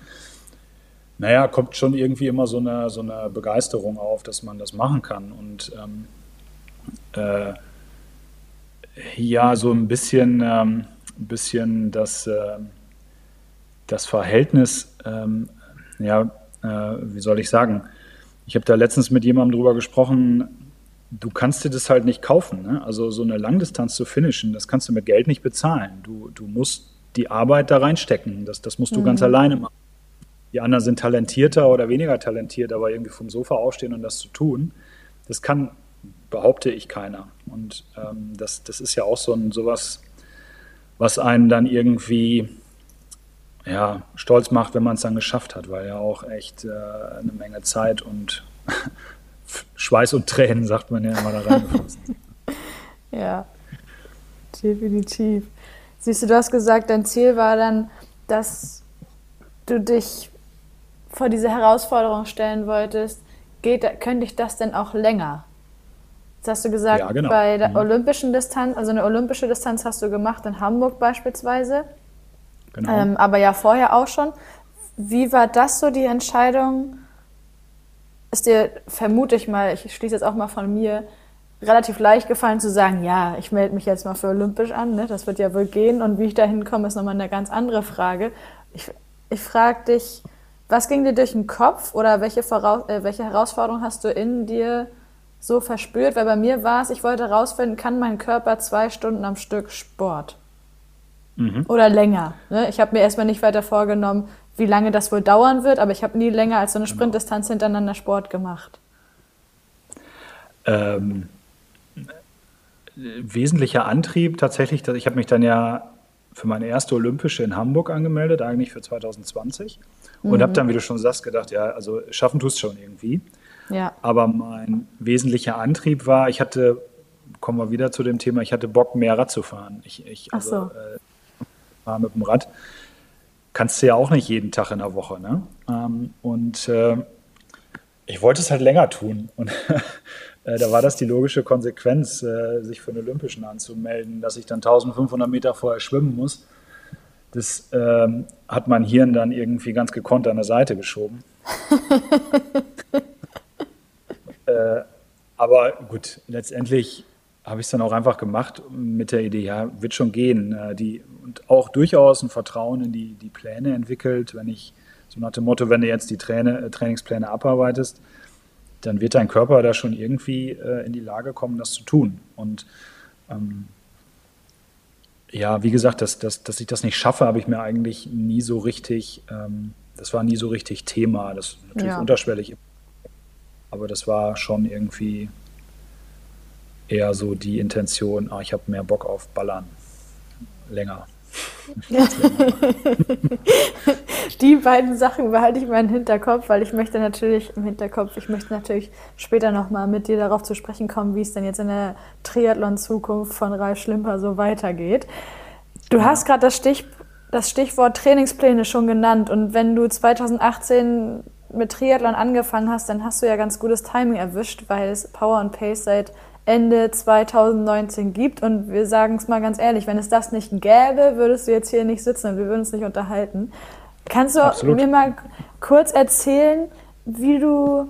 naja, kommt schon irgendwie immer so eine, so eine Begeisterung auf, dass man das machen kann. Und ähm, äh, ja, so ein bisschen, ähm, bisschen das, äh, das Verhältnis, ähm, ja, äh, wie soll ich sagen, ich habe da letztens mit jemandem drüber gesprochen, du kannst dir das halt nicht kaufen. Ne? Also so eine Langdistanz zu finishen, das kannst du mit Geld nicht bezahlen. Du, du musst die Arbeit da reinstecken. Das, das musst du mhm. ganz alleine machen. Die anderen sind talentierter oder weniger talentiert, aber irgendwie vom Sofa aufstehen und das zu tun, das kann, behaupte ich, keiner. Und ähm, das, das ist ja auch so ein sowas, was einen dann irgendwie ja, stolz macht, wenn man es dann geschafft hat, weil ja auch echt äh, eine Menge Zeit und Schweiß und Tränen, sagt man ja immer da reingeflossen. ja, definitiv. Siehst du, du hast gesagt, dein Ziel war dann, dass du dich vor diese Herausforderung stellen wolltest. Geht, könnte ich das denn auch länger? Jetzt hast du gesagt, ja, genau. bei der mhm. olympischen Distanz, also eine olympische Distanz hast du gemacht in Hamburg beispielsweise. Genau. Ähm, aber ja vorher auch schon. Wie war das so die Entscheidung, ist dir, vermute ich mal, ich schließe jetzt auch mal von mir, relativ leicht gefallen zu sagen, ja, ich melde mich jetzt mal für Olympisch an, ne? das wird ja wohl gehen und wie ich da hinkomme, ist nochmal eine ganz andere Frage. Ich, ich frage dich, was ging dir durch den Kopf oder welche, Voraus äh, welche Herausforderung hast du in dir so verspürt? Weil bei mir war es, ich wollte herausfinden, kann mein Körper zwei Stunden am Stück Sport? Mhm. Oder länger. Ne? Ich habe mir erstmal nicht weiter vorgenommen, wie lange das wohl dauern wird, aber ich habe nie länger als so eine genau. Sprintdistanz hintereinander Sport gemacht. Ähm, wesentlicher Antrieb tatsächlich, ich habe mich dann ja für meine erste Olympische in Hamburg angemeldet, eigentlich für 2020. Und mhm. habe dann, wie du schon sagst, gedacht, ja, also schaffen tust schon irgendwie. Ja. Aber mein wesentlicher Antrieb war, ich hatte, kommen wir wieder zu dem Thema, ich hatte Bock, mehr Rad zu fahren. Ich, ich also, so. äh, war mit dem Rad kannst du ja auch nicht jeden Tag in der Woche. Ne? Ähm, und äh, ich wollte es halt länger tun. Und äh, da war das die logische Konsequenz, äh, sich für den Olympischen anzumelden, dass ich dann 1500 Meter vorher schwimmen muss. Das ähm, hat mein Hirn dann irgendwie ganz gekonnt an der Seite geschoben. Äh, aber gut, letztendlich habe ich es dann auch einfach gemacht mit der Idee, ja, wird schon gehen. Äh, die auch durchaus ein Vertrauen in die, die Pläne entwickelt. Wenn ich so nach dem Motto, wenn du jetzt die Traine, äh, Trainingspläne abarbeitest, dann wird dein Körper da schon irgendwie äh, in die Lage kommen, das zu tun. Und ähm, ja, wie gesagt, dass, dass, dass ich das nicht schaffe, habe ich mir eigentlich nie so richtig, ähm, das war nie so richtig Thema. Das ist natürlich ja. unterschwellig. Aber das war schon irgendwie eher so die Intention, ah, ich habe mehr Bock auf Ballern. Länger. Die beiden Sachen behalte ich mal im Hinterkopf, weil ich möchte natürlich im Hinterkopf, ich möchte natürlich später nochmal mit dir darauf zu sprechen kommen, wie es denn jetzt in der Triathlon-Zukunft von Ralf Schlimper so weitergeht. Du ja. hast gerade das, Stich, das Stichwort Trainingspläne schon genannt und wenn du 2018 mit Triathlon angefangen hast, dann hast du ja ganz gutes Timing erwischt, weil es Power and Pace seit Ende 2019 gibt. Und wir sagen es mal ganz ehrlich, wenn es das nicht gäbe, würdest du jetzt hier nicht sitzen und wir würden uns nicht unterhalten. Kannst du Absolut. mir mal kurz erzählen, wie du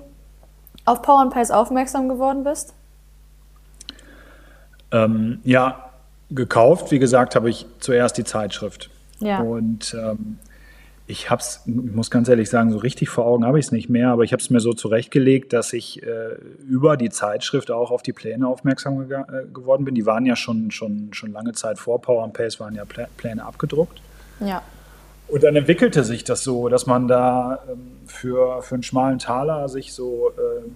auf Power and Pace aufmerksam geworden bist? Ähm, ja, gekauft, wie gesagt, habe ich zuerst die Zeitschrift. Ja. Und ähm, ich hab's, ich muss ganz ehrlich sagen, so richtig vor Augen habe ich es nicht mehr, aber ich habe es mir so zurechtgelegt, dass ich äh, über die Zeitschrift auch auf die Pläne aufmerksam ge äh, geworden bin. Die waren ja schon, schon, schon lange Zeit vor Power and Pace, waren ja Plä Pläne abgedruckt. Ja. Und dann entwickelte sich das so, dass man da ähm, für, für einen schmalen Taler sich so äh,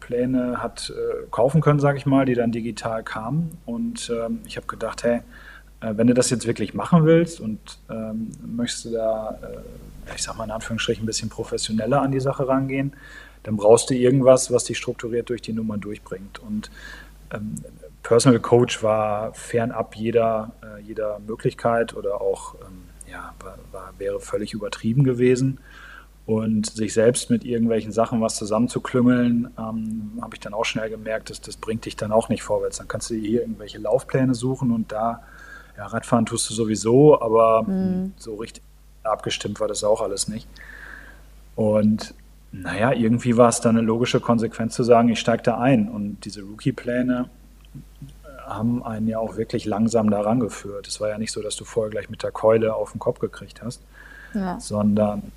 Pläne hat äh, kaufen können, sage ich mal, die dann digital kamen. Und ähm, ich habe gedacht, hey, wenn du das jetzt wirklich machen willst und ähm, möchtest du da, äh, ich sag mal in Anführungsstrichen, ein bisschen professioneller an die Sache rangehen, dann brauchst du irgendwas, was dich strukturiert durch die Nummern durchbringt. Und ähm, Personal Coach war fernab jeder, äh, jeder Möglichkeit oder auch, ähm, ja, war, war, wäre völlig übertrieben gewesen. Und sich selbst mit irgendwelchen Sachen was zusammenzuklüngeln, ähm, habe ich dann auch schnell gemerkt, dass das bringt dich dann auch nicht vorwärts. Dann kannst du hier irgendwelche Laufpläne suchen und da ja, Radfahren tust du sowieso, aber mhm. so richtig abgestimmt war das auch alles nicht. Und naja, irgendwie war es dann eine logische Konsequenz zu sagen, ich steige da ein. Und diese Rookie-Pläne haben einen ja auch wirklich langsam daran geführt. Es war ja nicht so, dass du vorher gleich mit der Keule auf den Kopf gekriegt hast, ja. sondern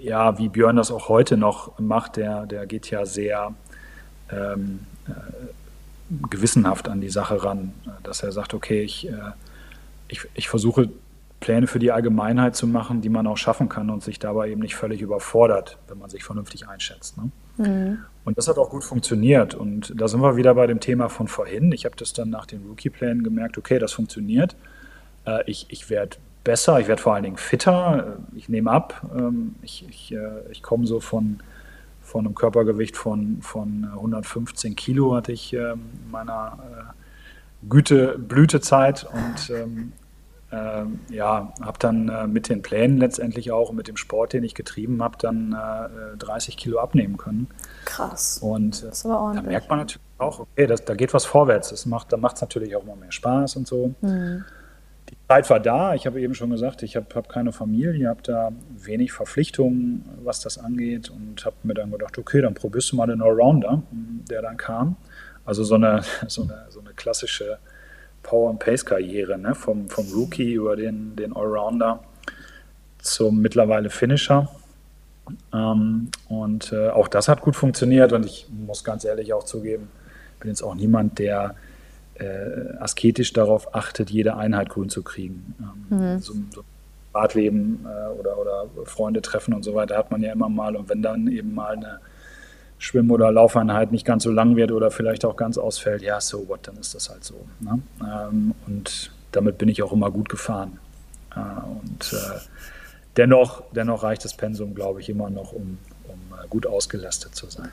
ja, wie Björn das auch heute noch macht, der, der geht ja sehr ähm, äh, gewissenhaft an die Sache ran, dass er sagt, okay, ich, äh, ich, ich versuche Pläne für die Allgemeinheit zu machen, die man auch schaffen kann und sich dabei eben nicht völlig überfordert, wenn man sich vernünftig einschätzt. Ne? Mhm. Und das hat auch gut funktioniert. Und da sind wir wieder bei dem Thema von vorhin. Ich habe das dann nach den Rookie-Plänen gemerkt, okay, das funktioniert. Äh, ich ich werde besser, ich werde vor allen Dingen fitter, ich nehme ab, ähm, ich, ich, äh, ich komme so von von einem Körpergewicht von, von 115 Kilo hatte ich ähm, in meiner äh, Güte, Blütezeit und ähm, äh, ja, habe dann äh, mit den Plänen letztendlich auch und mit dem Sport, den ich getrieben habe, dann 30 äh, Kilo abnehmen können. Krass. Und äh, da merkt man natürlich auch, okay, das, da geht was vorwärts. Das macht, da macht es natürlich auch immer mehr Spaß und so. Mhm. Zeit war da. Ich habe eben schon gesagt, ich habe hab keine Familie, habe da wenig Verpflichtungen, was das angeht und habe mir dann gedacht, okay, dann probierst du mal den Allrounder, der dann kam. Also so eine, so eine, so eine klassische Power-and-Pace-Karriere, ne? vom, vom Rookie über den, den Allrounder zum mittlerweile Finisher. Ähm, und äh, auch das hat gut funktioniert und ich muss ganz ehrlich auch zugeben, bin jetzt auch niemand, der äh, asketisch darauf achtet, jede Einheit grün zu kriegen. Ähm, mhm. so, so Privatleben äh, oder, oder Freunde treffen und so weiter hat man ja immer mal. Und wenn dann eben mal eine Schwimm- oder Laufeinheit nicht ganz so lang wird oder vielleicht auch ganz ausfällt, ja, so what, dann ist das halt so. Ne? Ähm, und damit bin ich auch immer gut gefahren. Äh, und äh, dennoch, dennoch reicht das Pensum, glaube ich, immer noch, um, um äh, gut ausgelastet zu sein.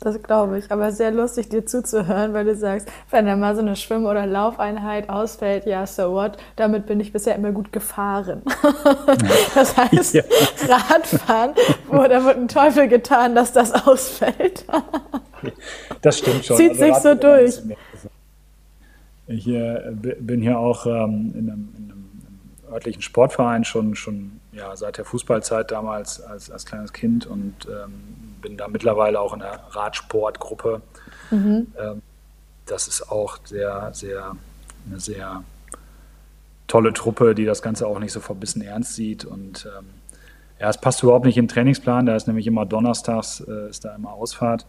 Das glaube ich. Aber sehr lustig, dir zuzuhören, weil du sagst, wenn da mal so eine Schwimm- oder Laufeinheit ausfällt, ja, so what, damit bin ich bisher immer gut gefahren. das heißt, ja. Radfahren, wo da wird ein Teufel getan, dass das ausfällt. das stimmt schon. Zieht also sich so durch. Ich äh, bin hier auch ähm, in, einem, in, einem, örtlichen Sportverein schon, schon ja, seit der Fußballzeit damals als, als kleines Kind und ähm, bin da mittlerweile auch in der Radsportgruppe. Mhm. Ähm, das ist auch sehr, sehr, eine sehr tolle Truppe, die das Ganze auch nicht so verbissen ernst sieht. Und ähm, ja, es passt überhaupt nicht in den Trainingsplan. Da ist nämlich immer donnerstags, äh, ist da immer Ausfahrt.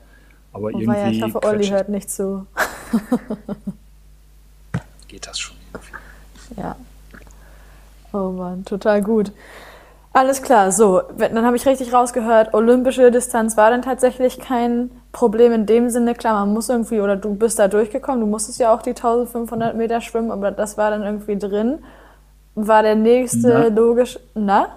Aber oh, irgendwie. Ja, ich hoffe, Olli hört nicht zu. geht das schon irgendwie. Ja. Oh Mann, total gut. Alles klar, so, dann habe ich richtig rausgehört, olympische Distanz war dann tatsächlich kein Problem in dem Sinne. Klar, man muss irgendwie, oder du bist da durchgekommen, du musstest ja auch die 1500 Meter schwimmen, aber das war dann irgendwie drin. War der nächste na? logisch, na?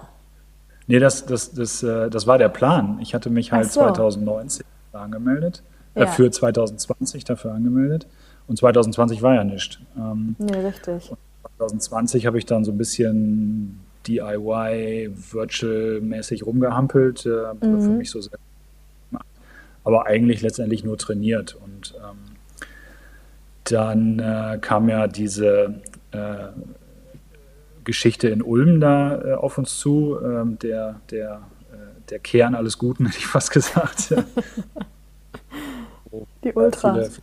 Nee, das, das, das, äh, das war der Plan. Ich hatte mich halt so. 2019 angemeldet, äh, ja. für 2020 dafür angemeldet. Und 2020 war ja nichts. Ähm, nee, richtig. 2020 habe ich dann so ein bisschen DIY, Virtual-mäßig rumgehampelt, äh, mhm. für mich so sehr aber eigentlich letztendlich nur trainiert. Und ähm, dann äh, kam ja diese äh, Geschichte in Ulm da äh, auf uns zu, ähm, der, der, äh, der Kern alles Guten, hätte ich fast gesagt. Die Ultras. Viele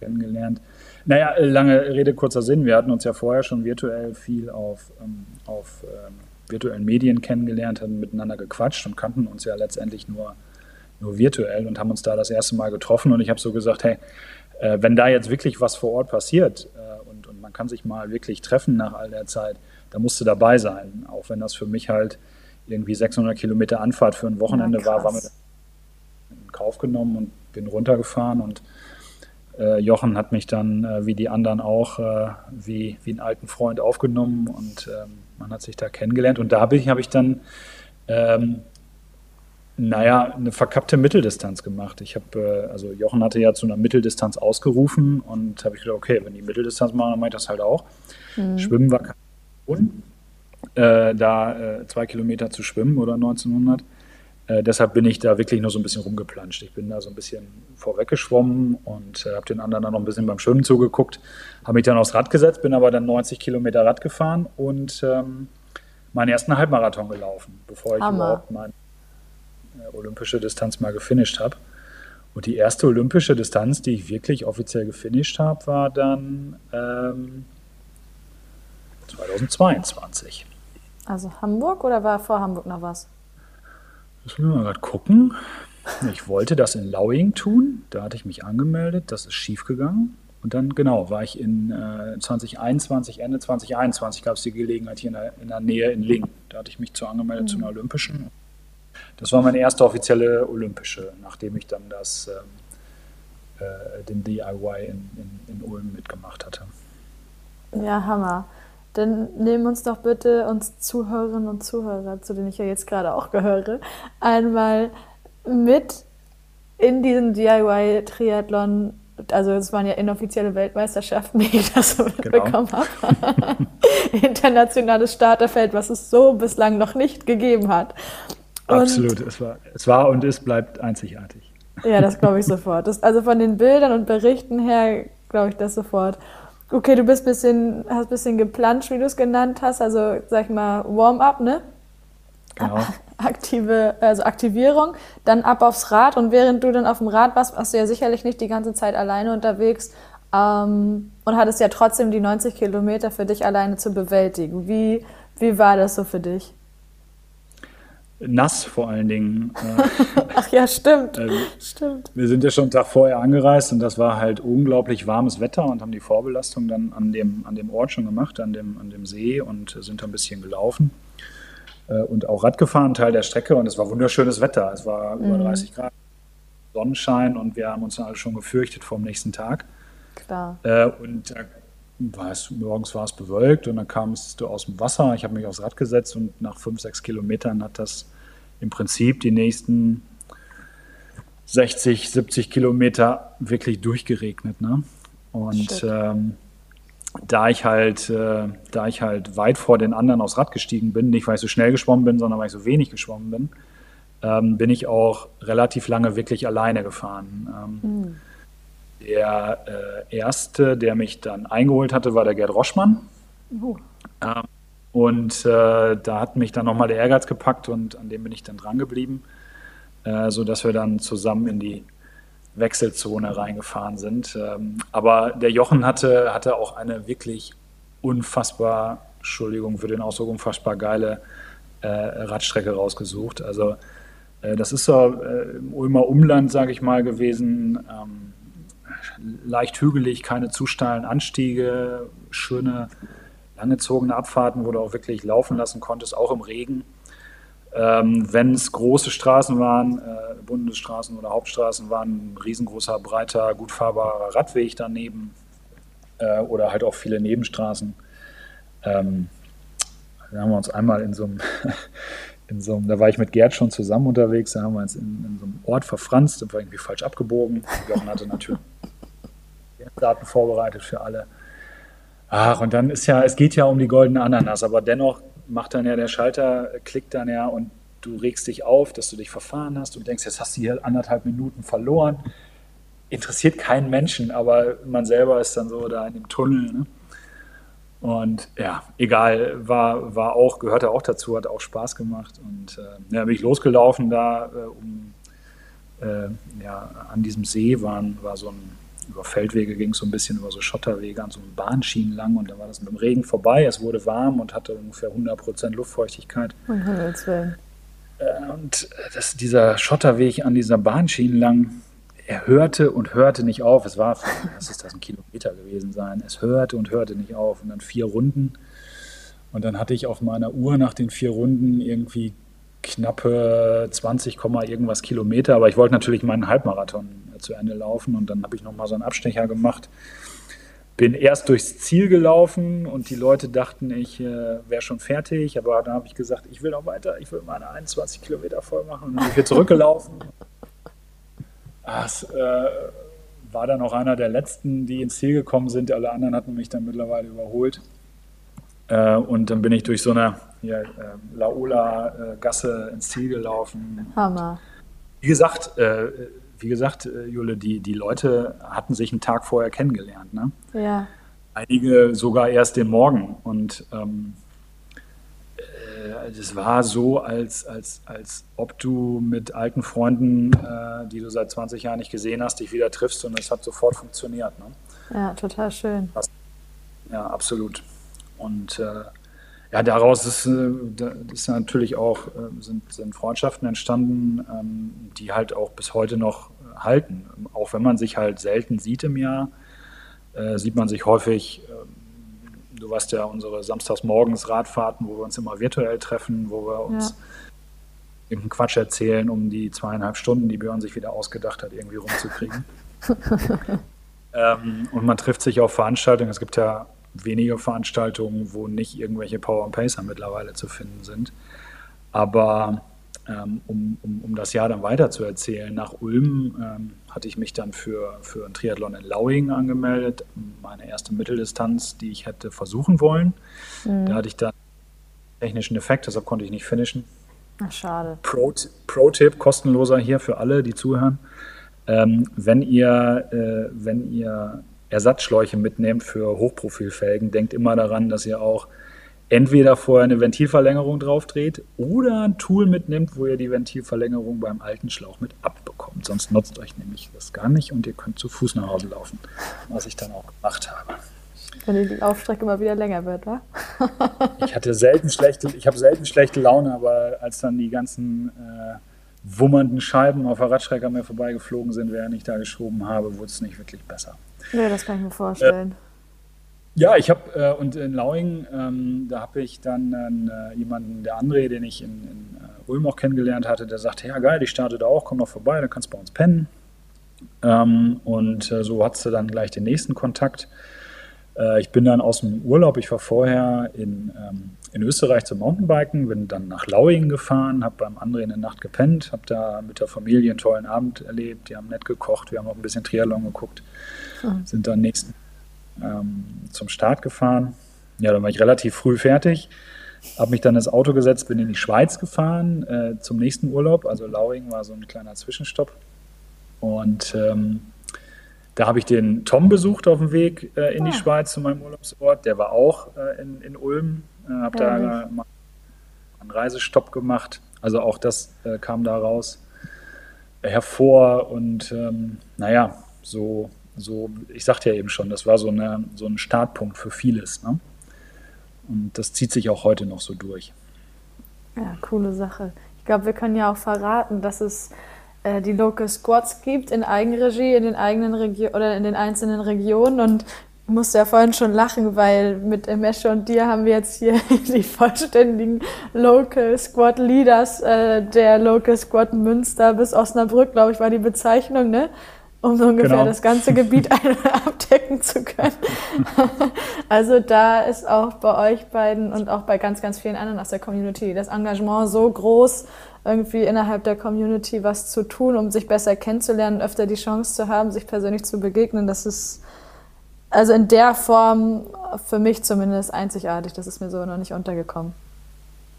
kennengelernt. Naja, lange Rede, kurzer Sinn. Wir hatten uns ja vorher schon virtuell viel auf, ähm, auf ähm, virtuellen Medien kennengelernt, haben miteinander gequatscht und kannten uns ja letztendlich nur, nur virtuell und haben uns da das erste Mal getroffen. Und ich habe so gesagt, hey, äh, wenn da jetzt wirklich was vor Ort passiert äh, und, und man kann sich mal wirklich treffen nach all der Zeit, da musst du dabei sein. Auch wenn das für mich halt irgendwie 600 Kilometer Anfahrt für ein Wochenende ja, war, war mir in Kauf genommen und bin runtergefahren und äh, Jochen hat mich dann, äh, wie die anderen auch, äh, wie, wie einen alten Freund aufgenommen und ähm, man hat sich da kennengelernt. Und da habe ich, hab ich dann, ähm, naja, eine verkappte Mitteldistanz gemacht. Ich habe, äh, also Jochen hatte ja zu einer Mitteldistanz ausgerufen und habe ich gedacht, okay, wenn die Mitteldistanz machen, dann mache ich das halt auch. Mhm. Schwimmen war kein Problem. Äh, da äh, zwei Kilometer zu schwimmen oder 1900. Äh, deshalb bin ich da wirklich nur so ein bisschen rumgeplanscht. Ich bin da so ein bisschen vorweggeschwommen und äh, habe den anderen dann noch ein bisschen beim Schwimmen zugeguckt. Habe mich dann aufs Rad gesetzt, bin aber dann 90 Kilometer Rad gefahren und ähm, meinen ersten Halbmarathon gelaufen, bevor ich Hammer. überhaupt meine äh, olympische Distanz mal gefinisht habe. Und die erste olympische Distanz, die ich wirklich offiziell gefinisht habe, war dann ähm, 2022. Also Hamburg oder war vor Hamburg noch was? Das müssen wir gerade gucken. Ich wollte das in Lauing tun. Da hatte ich mich angemeldet. Das ist schiefgegangen. Und dann, genau, war ich in äh, 2021, Ende 2021 gab es die Gelegenheit hier in der, in der, Nähe in Ling. Da hatte ich mich zu angemeldet mhm. zu einer Olympischen. Das war meine erste offizielle Olympische, nachdem ich dann das, ähm, äh, den DIY in, in, in Ulm mitgemacht hatte. Ja, Hammer. Dann nehmen uns doch bitte uns Zuhörerinnen und Zuhörer, zu denen ich ja jetzt gerade auch gehöre, einmal mit in diesen DIY-Triathlon. Also es waren ja inoffizielle Weltmeisterschaften, die ich das so genau. bekommen habe. Internationales Starterfeld, was es so bislang noch nicht gegeben hat. Und Absolut, es war, es war und es bleibt einzigartig. Ja, das glaube ich sofort. Das, also von den Bildern und Berichten her glaube ich das sofort. Okay, du bist bisschen, hast ein bisschen geplanscht, wie du es genannt hast, also sag ich mal Warm-up, ne? Genau. Aktive, also Aktivierung, dann ab aufs Rad und während du dann auf dem Rad warst, warst du ja sicherlich nicht die ganze Zeit alleine unterwegs ähm, und hattest ja trotzdem die 90 Kilometer für dich alleine zu bewältigen. Wie, wie war das so für dich? Nass vor allen Dingen. Ach ja, stimmt. Also, stimmt. Wir sind ja schon einen Tag vorher angereist und das war halt unglaublich warmes Wetter und haben die Vorbelastung dann an dem, an dem Ort schon gemacht, an dem, an dem See und sind da ein bisschen gelaufen äh, und auch Rad gefahren, Teil der Strecke und es war wunderschönes Wetter. Es war mhm. über 30 Grad Sonnenschein und wir haben uns dann alle schon gefürchtet vor dem nächsten Tag. Klar. Äh, und da war es, morgens war es bewölkt und dann kamst du aus dem Wasser. Ich habe mich aufs Rad gesetzt und nach fünf, sechs Kilometern hat das im Prinzip die nächsten 60, 70 Kilometer wirklich durchgeregnet. Ne? Und ähm, da ich halt, äh, da ich halt weit vor den anderen aufs Rad gestiegen bin, nicht weil ich so schnell geschwommen bin, sondern weil ich so wenig geschwommen bin, ähm, bin ich auch relativ lange wirklich alleine gefahren. Ähm, mhm. Der äh, erste, der mich dann eingeholt hatte, war der Gerd Roschmann. Uh. Ähm, und äh, da hat mich dann nochmal der Ehrgeiz gepackt und an dem bin ich dann dran geblieben, äh, sodass wir dann zusammen in die Wechselzone reingefahren sind. Ähm, aber der Jochen hatte, hatte auch eine wirklich unfassbar, Entschuldigung für den Ausdruck, unfassbar geile äh, Radstrecke rausgesucht. Also äh, das ist so äh, im Ulmer Umland, sage ich mal, gewesen. Ähm, leicht hügelig, keine zu steilen Anstiege, schöne langgezogene Abfahrten, wo du auch wirklich laufen lassen konntest, auch im Regen. Ähm, Wenn es große Straßen waren, äh, Bundesstraßen oder Hauptstraßen waren, ein riesengroßer, breiter, gut fahrbarer Radweg daneben äh, oder halt auch viele Nebenstraßen. Ähm, da haben wir uns einmal in so einem, in so einem, da war ich mit Gerd schon zusammen unterwegs, da haben wir uns in, in so einem Ort verfranst und war irgendwie falsch abgebogen. Jochen hatte natürlich Daten vorbereitet für alle. Ach, und dann ist ja, es geht ja um die goldene Ananas, aber dennoch macht dann ja der Schalter, klickt dann ja und du regst dich auf, dass du dich verfahren hast und denkst, jetzt hast du hier anderthalb Minuten verloren. Interessiert keinen Menschen, aber man selber ist dann so da in dem Tunnel. Ne? Und ja, egal, war, war auch, gehörte auch dazu, hat auch Spaß gemacht. Und äh, ja, bin ich losgelaufen da, äh, um, äh, ja, an diesem See waren, war so ein über Feldwege ging es so ein bisschen, über so Schotterwege an so Bahnschienen lang und dann war das mit dem Regen vorbei. Es wurde warm und hatte ungefähr 100% Luftfeuchtigkeit. Um Himmels Willen. Äh, und das, dieser Schotterweg an dieser Bahnschienen lang, er hörte und hörte nicht auf. Es war, was ist das, ein Kilometer gewesen sein. Es hörte und hörte nicht auf. Und dann vier Runden. Und dann hatte ich auf meiner Uhr nach den vier Runden irgendwie knappe 20, irgendwas Kilometer. Aber ich wollte natürlich meinen Halbmarathon zu Ende laufen. Und dann habe ich nochmal so einen Abstecher gemacht. Bin erst durchs Ziel gelaufen und die Leute dachten, ich äh, wäre schon fertig. Aber dann habe ich gesagt, ich will noch weiter. Ich will meine 21 Kilometer voll machen. Und dann bin ich wieder zurückgelaufen. Das äh, war dann auch einer der letzten, die ins Ziel gekommen sind. Alle anderen hatten mich dann mittlerweile überholt. Äh, und dann bin ich durch so eine hier, äh, Laola-Gasse ins Ziel gelaufen. Hammer. Wie gesagt, äh, wie gesagt, äh, Jule, die, die Leute hatten sich einen Tag vorher kennengelernt. Ne? Ja. Einige sogar erst den Morgen. Und ähm, es war so, als, als, als ob du mit alten Freunden, äh, die du seit 20 Jahren nicht gesehen hast, dich wieder triffst und es hat sofort funktioniert. Ne? Ja, total schön. Ja, absolut. Und äh, ja, daraus ist, äh, ist natürlich auch, äh, sind, sind Freundschaften entstanden, ähm, die halt auch bis heute noch halten. Auch wenn man sich halt selten sieht im Jahr, äh, sieht man sich häufig ähm, du weißt ja, unsere Samstagsmorgens Radfahrten, wo wir uns immer virtuell treffen, wo wir uns ja. irgendeinen Quatsch erzählen, um die zweieinhalb Stunden, die Björn sich wieder ausgedacht hat, irgendwie rumzukriegen. ähm, und man trifft sich auf Veranstaltungen. Es gibt ja wenige Veranstaltungen, wo nicht irgendwelche Power and Pacer mittlerweile zu finden sind. Aber ähm, um, um, um das Jahr dann weiter zu erzählen, nach Ulm ähm, hatte ich mich dann für, für ein Triathlon in Lauing angemeldet, meine erste Mitteldistanz, die ich hätte versuchen wollen. Mhm. Da hatte ich dann technischen Effekt, deshalb konnte ich nicht finishen. Ach, schade. Pro-Tipp, Pro kostenloser hier für alle, die zuhören. Ähm, wenn, ihr, äh, wenn ihr Ersatzschläuche mitnehmt für Hochprofilfelgen, denkt immer daran, dass ihr auch entweder vorher eine Ventilverlängerung drauf dreht oder ein Tool mitnimmt, wo ihr die Ventilverlängerung beim alten Schlauch mit abbekommt. Sonst nutzt euch nämlich das gar nicht und ihr könnt zu Fuß nach Hause laufen, was ich dann auch gemacht habe. Wenn die Laufstrecke mal wieder länger wird, wa? ich hatte selten schlechte, ich habe selten schlechte Laune, aber als dann die ganzen äh, wummernden Scheiben auf der Radstrecke an mir vorbeigeflogen sind, während ich da geschoben habe, wurde es nicht wirklich besser. Nee, das kann ich mir vorstellen. Äh, ja, ich habe, äh, und in Lauing, ähm, da habe ich dann äh, jemanden, der André, den ich in, in äh, Ulm auch kennengelernt hatte, der sagte, ja geil, ich starte da auch, komm doch vorbei, dann kannst du bei uns pennen. Ähm, und äh, so hattest du dann gleich den nächsten Kontakt. Äh, ich bin dann aus dem Urlaub, ich war vorher in, ähm, in Österreich zum Mountainbiken, bin dann nach Lauing gefahren, habe beim André in der Nacht gepennt, habe da mit der Familie einen tollen Abend erlebt, die haben nett gekocht, wir haben auch ein bisschen Triathlon geguckt, mhm. sind dann nächsten ähm, zum Start gefahren. Ja, dann war ich relativ früh fertig, habe mich dann ins Auto gesetzt, bin in die Schweiz gefahren äh, zum nächsten Urlaub. Also Lauing war so ein kleiner Zwischenstopp. Und ähm, da habe ich den Tom besucht auf dem Weg äh, in die ah. Schweiz zu meinem Urlaubsort. Der war auch äh, in, in Ulm, äh, habe da mal einen Reisestopp gemacht. Also auch das äh, kam da raus hervor. Und ähm, naja, so so, ich sagte ja eben schon, das war so, eine, so ein Startpunkt für vieles. Ne? Und das zieht sich auch heute noch so durch. Ja, coole Sache. Ich glaube, wir können ja auch verraten, dass es äh, die Local Squads gibt in Eigenregie in den eigenen Regionen oder in den einzelnen Regionen und ich musste ja vorhin schon lachen, weil mit Emesche und dir haben wir jetzt hier die vollständigen Local Squad Leaders äh, der Local Squad Münster bis Osnabrück, glaube ich, war die Bezeichnung, ne? um so ungefähr genau. das ganze Gebiet abdecken zu können. also da ist auch bei euch beiden und auch bei ganz, ganz vielen anderen aus der Community das Engagement so groß, irgendwie innerhalb der Community was zu tun, um sich besser kennenzulernen, öfter die Chance zu haben, sich persönlich zu begegnen. Das ist also in der Form für mich zumindest einzigartig. Das ist mir so noch nicht untergekommen.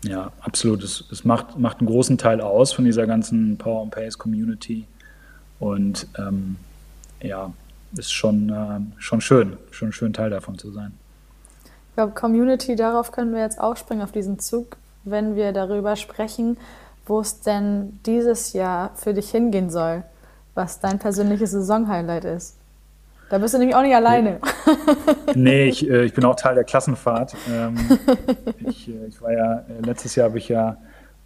Ja, absolut. Es, es macht, macht einen großen Teil aus von dieser ganzen Power and Pace Community. Und ähm, ja, ist schon, äh, schon schön, schon schön Teil davon zu sein. Ich glaube, Community, darauf können wir jetzt aufspringen, auf diesen Zug, wenn wir darüber sprechen, wo es denn dieses Jahr für dich hingehen soll, was dein persönliches Saisonhighlight ist. Da bist du nämlich auch nicht alleine. nee, ich, äh, ich bin auch Teil der Klassenfahrt. Ähm, ich, äh, ich, war ja, äh, letztes Jahr habe ich ja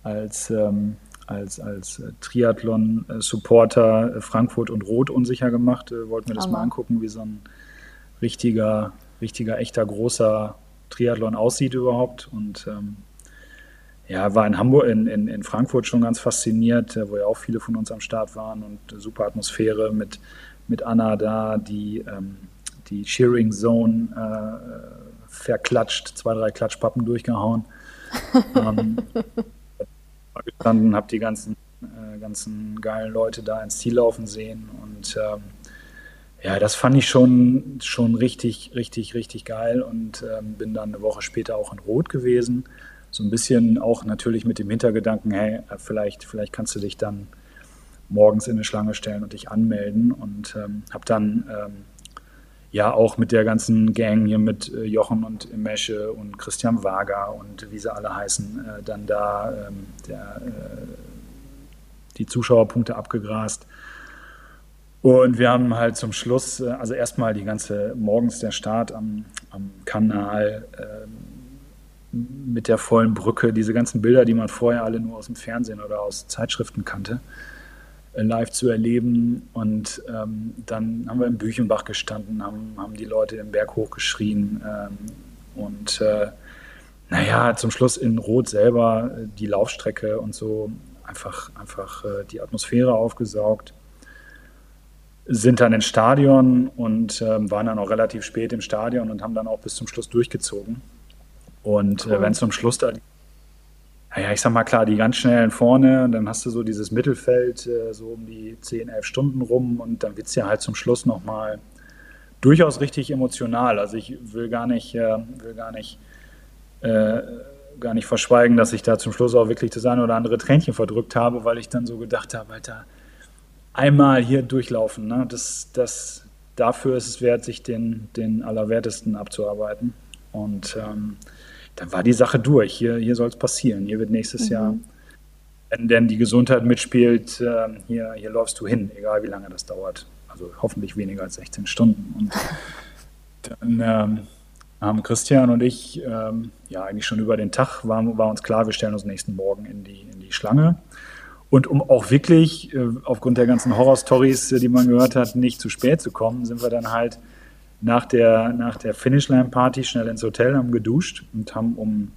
als, ähm, als, als Triathlon-Supporter Frankfurt und Rot unsicher gemacht. Wollten wir das Hammer. mal angucken, wie so ein richtiger, richtiger, echter, großer Triathlon aussieht überhaupt. Und ähm, ja, war in Hamburg, in, in, in Frankfurt schon ganz fasziniert, wo ja auch viele von uns am Start waren und super Atmosphäre mit, mit Anna da, die ähm, die Cheering Zone äh, verklatscht, zwei, drei Klatschpappen durchgehauen. ähm, gestanden, habe die ganzen, äh, ganzen geilen Leute da ins Ziel laufen sehen und ähm, ja, das fand ich schon, schon richtig, richtig, richtig geil und ähm, bin dann eine Woche später auch in Rot gewesen so ein bisschen auch natürlich mit dem Hintergedanken, hey, vielleicht, vielleicht kannst du dich dann morgens in eine Schlange stellen und dich anmelden und ähm, habe dann ähm, ja auch mit der ganzen Gang hier mit äh, Jochen und Mesche und Christian Wager und wie sie alle heißen, äh, dann da ähm, der, äh, die Zuschauerpunkte abgegrast. Und wir haben halt zum Schluss, äh, also erstmal die ganze, morgens der Start am, am Kanal, ähm, mit der vollen Brücke, diese ganzen Bilder, die man vorher alle nur aus dem Fernsehen oder aus Zeitschriften kannte, äh, live zu erleben. Und ähm, dann haben wir im Büchenbach gestanden, haben, haben die Leute den Berg hochgeschrien. Ähm, und äh, naja, zum Schluss in Rot selber äh, die Laufstrecke und so einfach, einfach äh, die Atmosphäre aufgesaugt. Sind dann ins Stadion und ähm, waren dann auch relativ spät im Stadion und haben dann auch bis zum Schluss durchgezogen. Und äh, cool. äh, wenn zum Schluss da, naja, ich sag mal klar, die ganz schnellen vorne, dann hast du so dieses Mittelfeld äh, so um die 10, 11 Stunden rum und dann wird es ja halt zum Schluss nochmal durchaus richtig emotional. Also ich will gar nicht, äh, will gar nicht, äh, gar nicht verschweigen, dass ich da zum Schluss auch wirklich das eine oder andere Tränchen verdrückt habe, weil ich dann so gedacht habe, Alter, einmal hier durchlaufen, ne? das, das, dafür ist es wert, sich den, den Allerwertesten abzuarbeiten. Und ähm, dann war die Sache durch. Hier, hier soll es passieren. Hier wird nächstes mhm. Jahr, wenn denn die Gesundheit mitspielt, äh, hier, hier läufst du hin, egal wie lange das dauert. Also hoffentlich weniger als 16 Stunden. Und dann ähm, haben Christian und ich ähm, ja eigentlich schon über den Tag war, war uns klar, wir stellen uns nächsten Morgen in die, in die Schlange. Und um auch wirklich äh, aufgrund der ganzen Horror-Stories, die man gehört hat, nicht zu spät zu kommen, sind wir dann halt nach der, nach der Finishline-Party schnell ins Hotel, haben geduscht und haben um,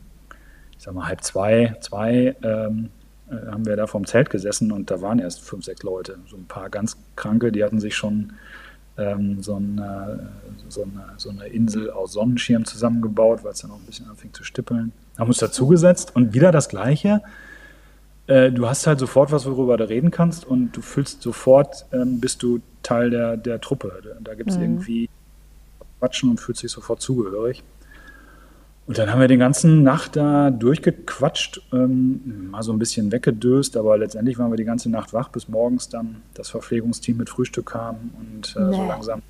ich sag mal, halb zwei, zwei ähm, äh, haben wir da vorm Zelt gesessen und da waren erst fünf, sechs Leute. So ein paar ganz Kranke, die hatten sich schon ähm, so, eine, so, eine, so, eine, Insel aus Sonnenschirm zusammengebaut, weil es dann auch ein bisschen anfing zu stippeln. Haben uns dazugesetzt und wieder das Gleiche. Äh, du hast halt sofort was, worüber du reden kannst und du fühlst sofort, ähm, bist du Teil der, der Truppe. Da, da gibt es mhm. irgendwie quatschen und fühlt sich sofort zugehörig. Und dann haben wir den ganzen Nacht da durchgequatscht, ähm, mal so ein bisschen weggedöst, aber letztendlich waren wir die ganze Nacht wach, bis morgens dann das Verpflegungsteam mit Frühstück kam und äh, nee. so langsam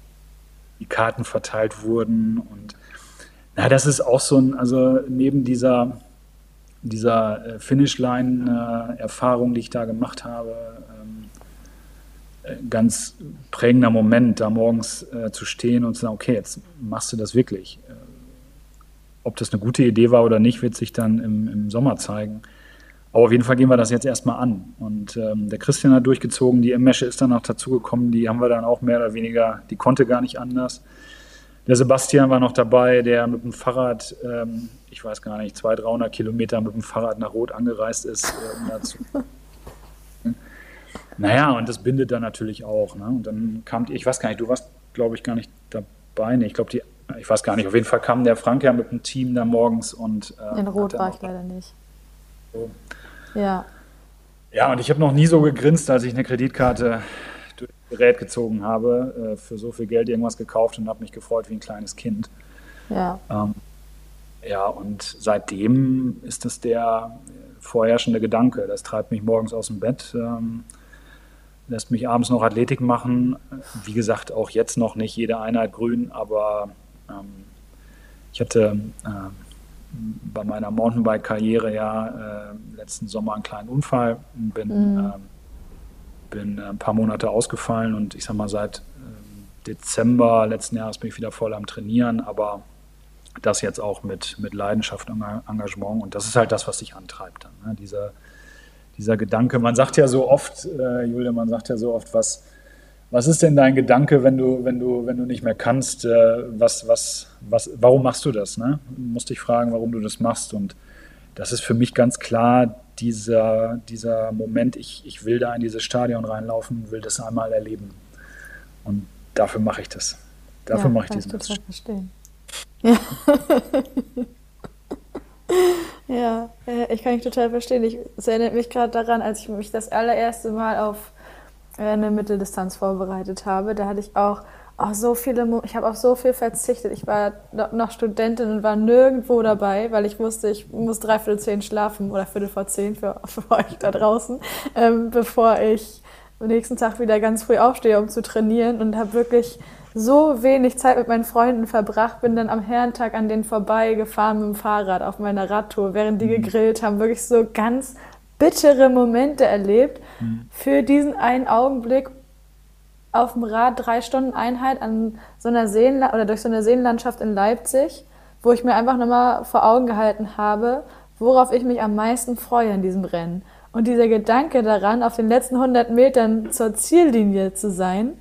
die Karten verteilt wurden. Und na, das ist auch so ein, also neben dieser, dieser äh, Finishline-Erfahrung, äh, die ich da gemacht habe, ganz prägender Moment, da morgens äh, zu stehen und zu sagen, okay, jetzt machst du das wirklich. Äh, ob das eine gute Idee war oder nicht, wird sich dann im, im Sommer zeigen. Aber auf jeden Fall gehen wir das jetzt erstmal an. Und ähm, der Christian hat durchgezogen, die Mesche ist dann noch dazugekommen, die haben wir dann auch mehr oder weniger, die konnte gar nicht anders. Der Sebastian war noch dabei, der mit dem Fahrrad, ähm, ich weiß gar nicht, 200, 300 Kilometer mit dem Fahrrad nach Rot angereist ist, äh, um dazu naja, und das bindet dann natürlich auch. Ne? Und dann kam, die, ich weiß gar nicht, du warst, glaube ich, gar nicht dabei. Nee, ich glaube, die, ich weiß gar nicht, auf jeden Fall kam der Frank ja mit dem Team da morgens und. Äh, In Rot war ich leider nicht. So. Ja. Ja, und ich habe noch nie so gegrinst, als ich eine Kreditkarte durch das Gerät gezogen habe, äh, für so viel Geld irgendwas gekauft und habe mich gefreut wie ein kleines Kind. Ja. Ähm, ja, und seitdem ist das der vorherrschende Gedanke. Das treibt mich morgens aus dem Bett. Ähm, lässt mich abends noch Athletik machen. Wie gesagt, auch jetzt noch nicht jede Einheit grün, aber ähm, ich hatte äh, bei meiner Mountainbike-Karriere ja äh, letzten Sommer einen kleinen Unfall, bin, mhm. äh, bin ein paar Monate ausgefallen und ich sag mal, seit Dezember letzten Jahres bin ich wieder voll am Trainieren, aber das jetzt auch mit, mit Leidenschaft und Engagement. Und das ist halt das, was dich antreibt dann. Ne? Dieser, dieser Gedanke, man sagt ja so oft, äh, Julia, man sagt ja so oft, was, was ist denn dein Gedanke, wenn du, wenn du, wenn du nicht mehr kannst? Äh, was, was, was, warum machst du das? Ne? Du musst dich fragen, warum du das machst. Und das ist für mich ganz klar dieser, dieser Moment, ich, ich will da in dieses Stadion reinlaufen, will das einmal erleben. Und dafür mache ich das. Dafür ja, mache ich diesen verstehen. Ja. ja, ich kann mich total verstehen. Ich, es erinnert mich gerade daran, als ich mich das allererste Mal auf äh, eine Mitteldistanz vorbereitet habe. Da hatte ich auch auch so viele, ich habe auf so viel verzichtet. Ich war noch Studentin und war nirgendwo dabei, weil ich wusste, ich muss dreiviertel zehn schlafen oder viertel vor zehn für, für euch da draußen, ähm, bevor ich am nächsten Tag wieder ganz früh aufstehe, um zu trainieren und habe wirklich so wenig Zeit mit meinen Freunden verbracht, bin dann am Herrentag an denen vorbeigefahren mit dem Fahrrad auf meiner Radtour, während die mhm. gegrillt haben, wirklich so ganz bittere Momente erlebt mhm. für diesen einen Augenblick, auf dem Rad drei Stunden Einheit an so einer Seen oder durch so eine Seenlandschaft in Leipzig, wo ich mir einfach nochmal vor Augen gehalten habe, worauf ich mich am meisten freue in diesem Rennen. Und dieser Gedanke daran, auf den letzten 100 Metern zur Ziellinie zu sein,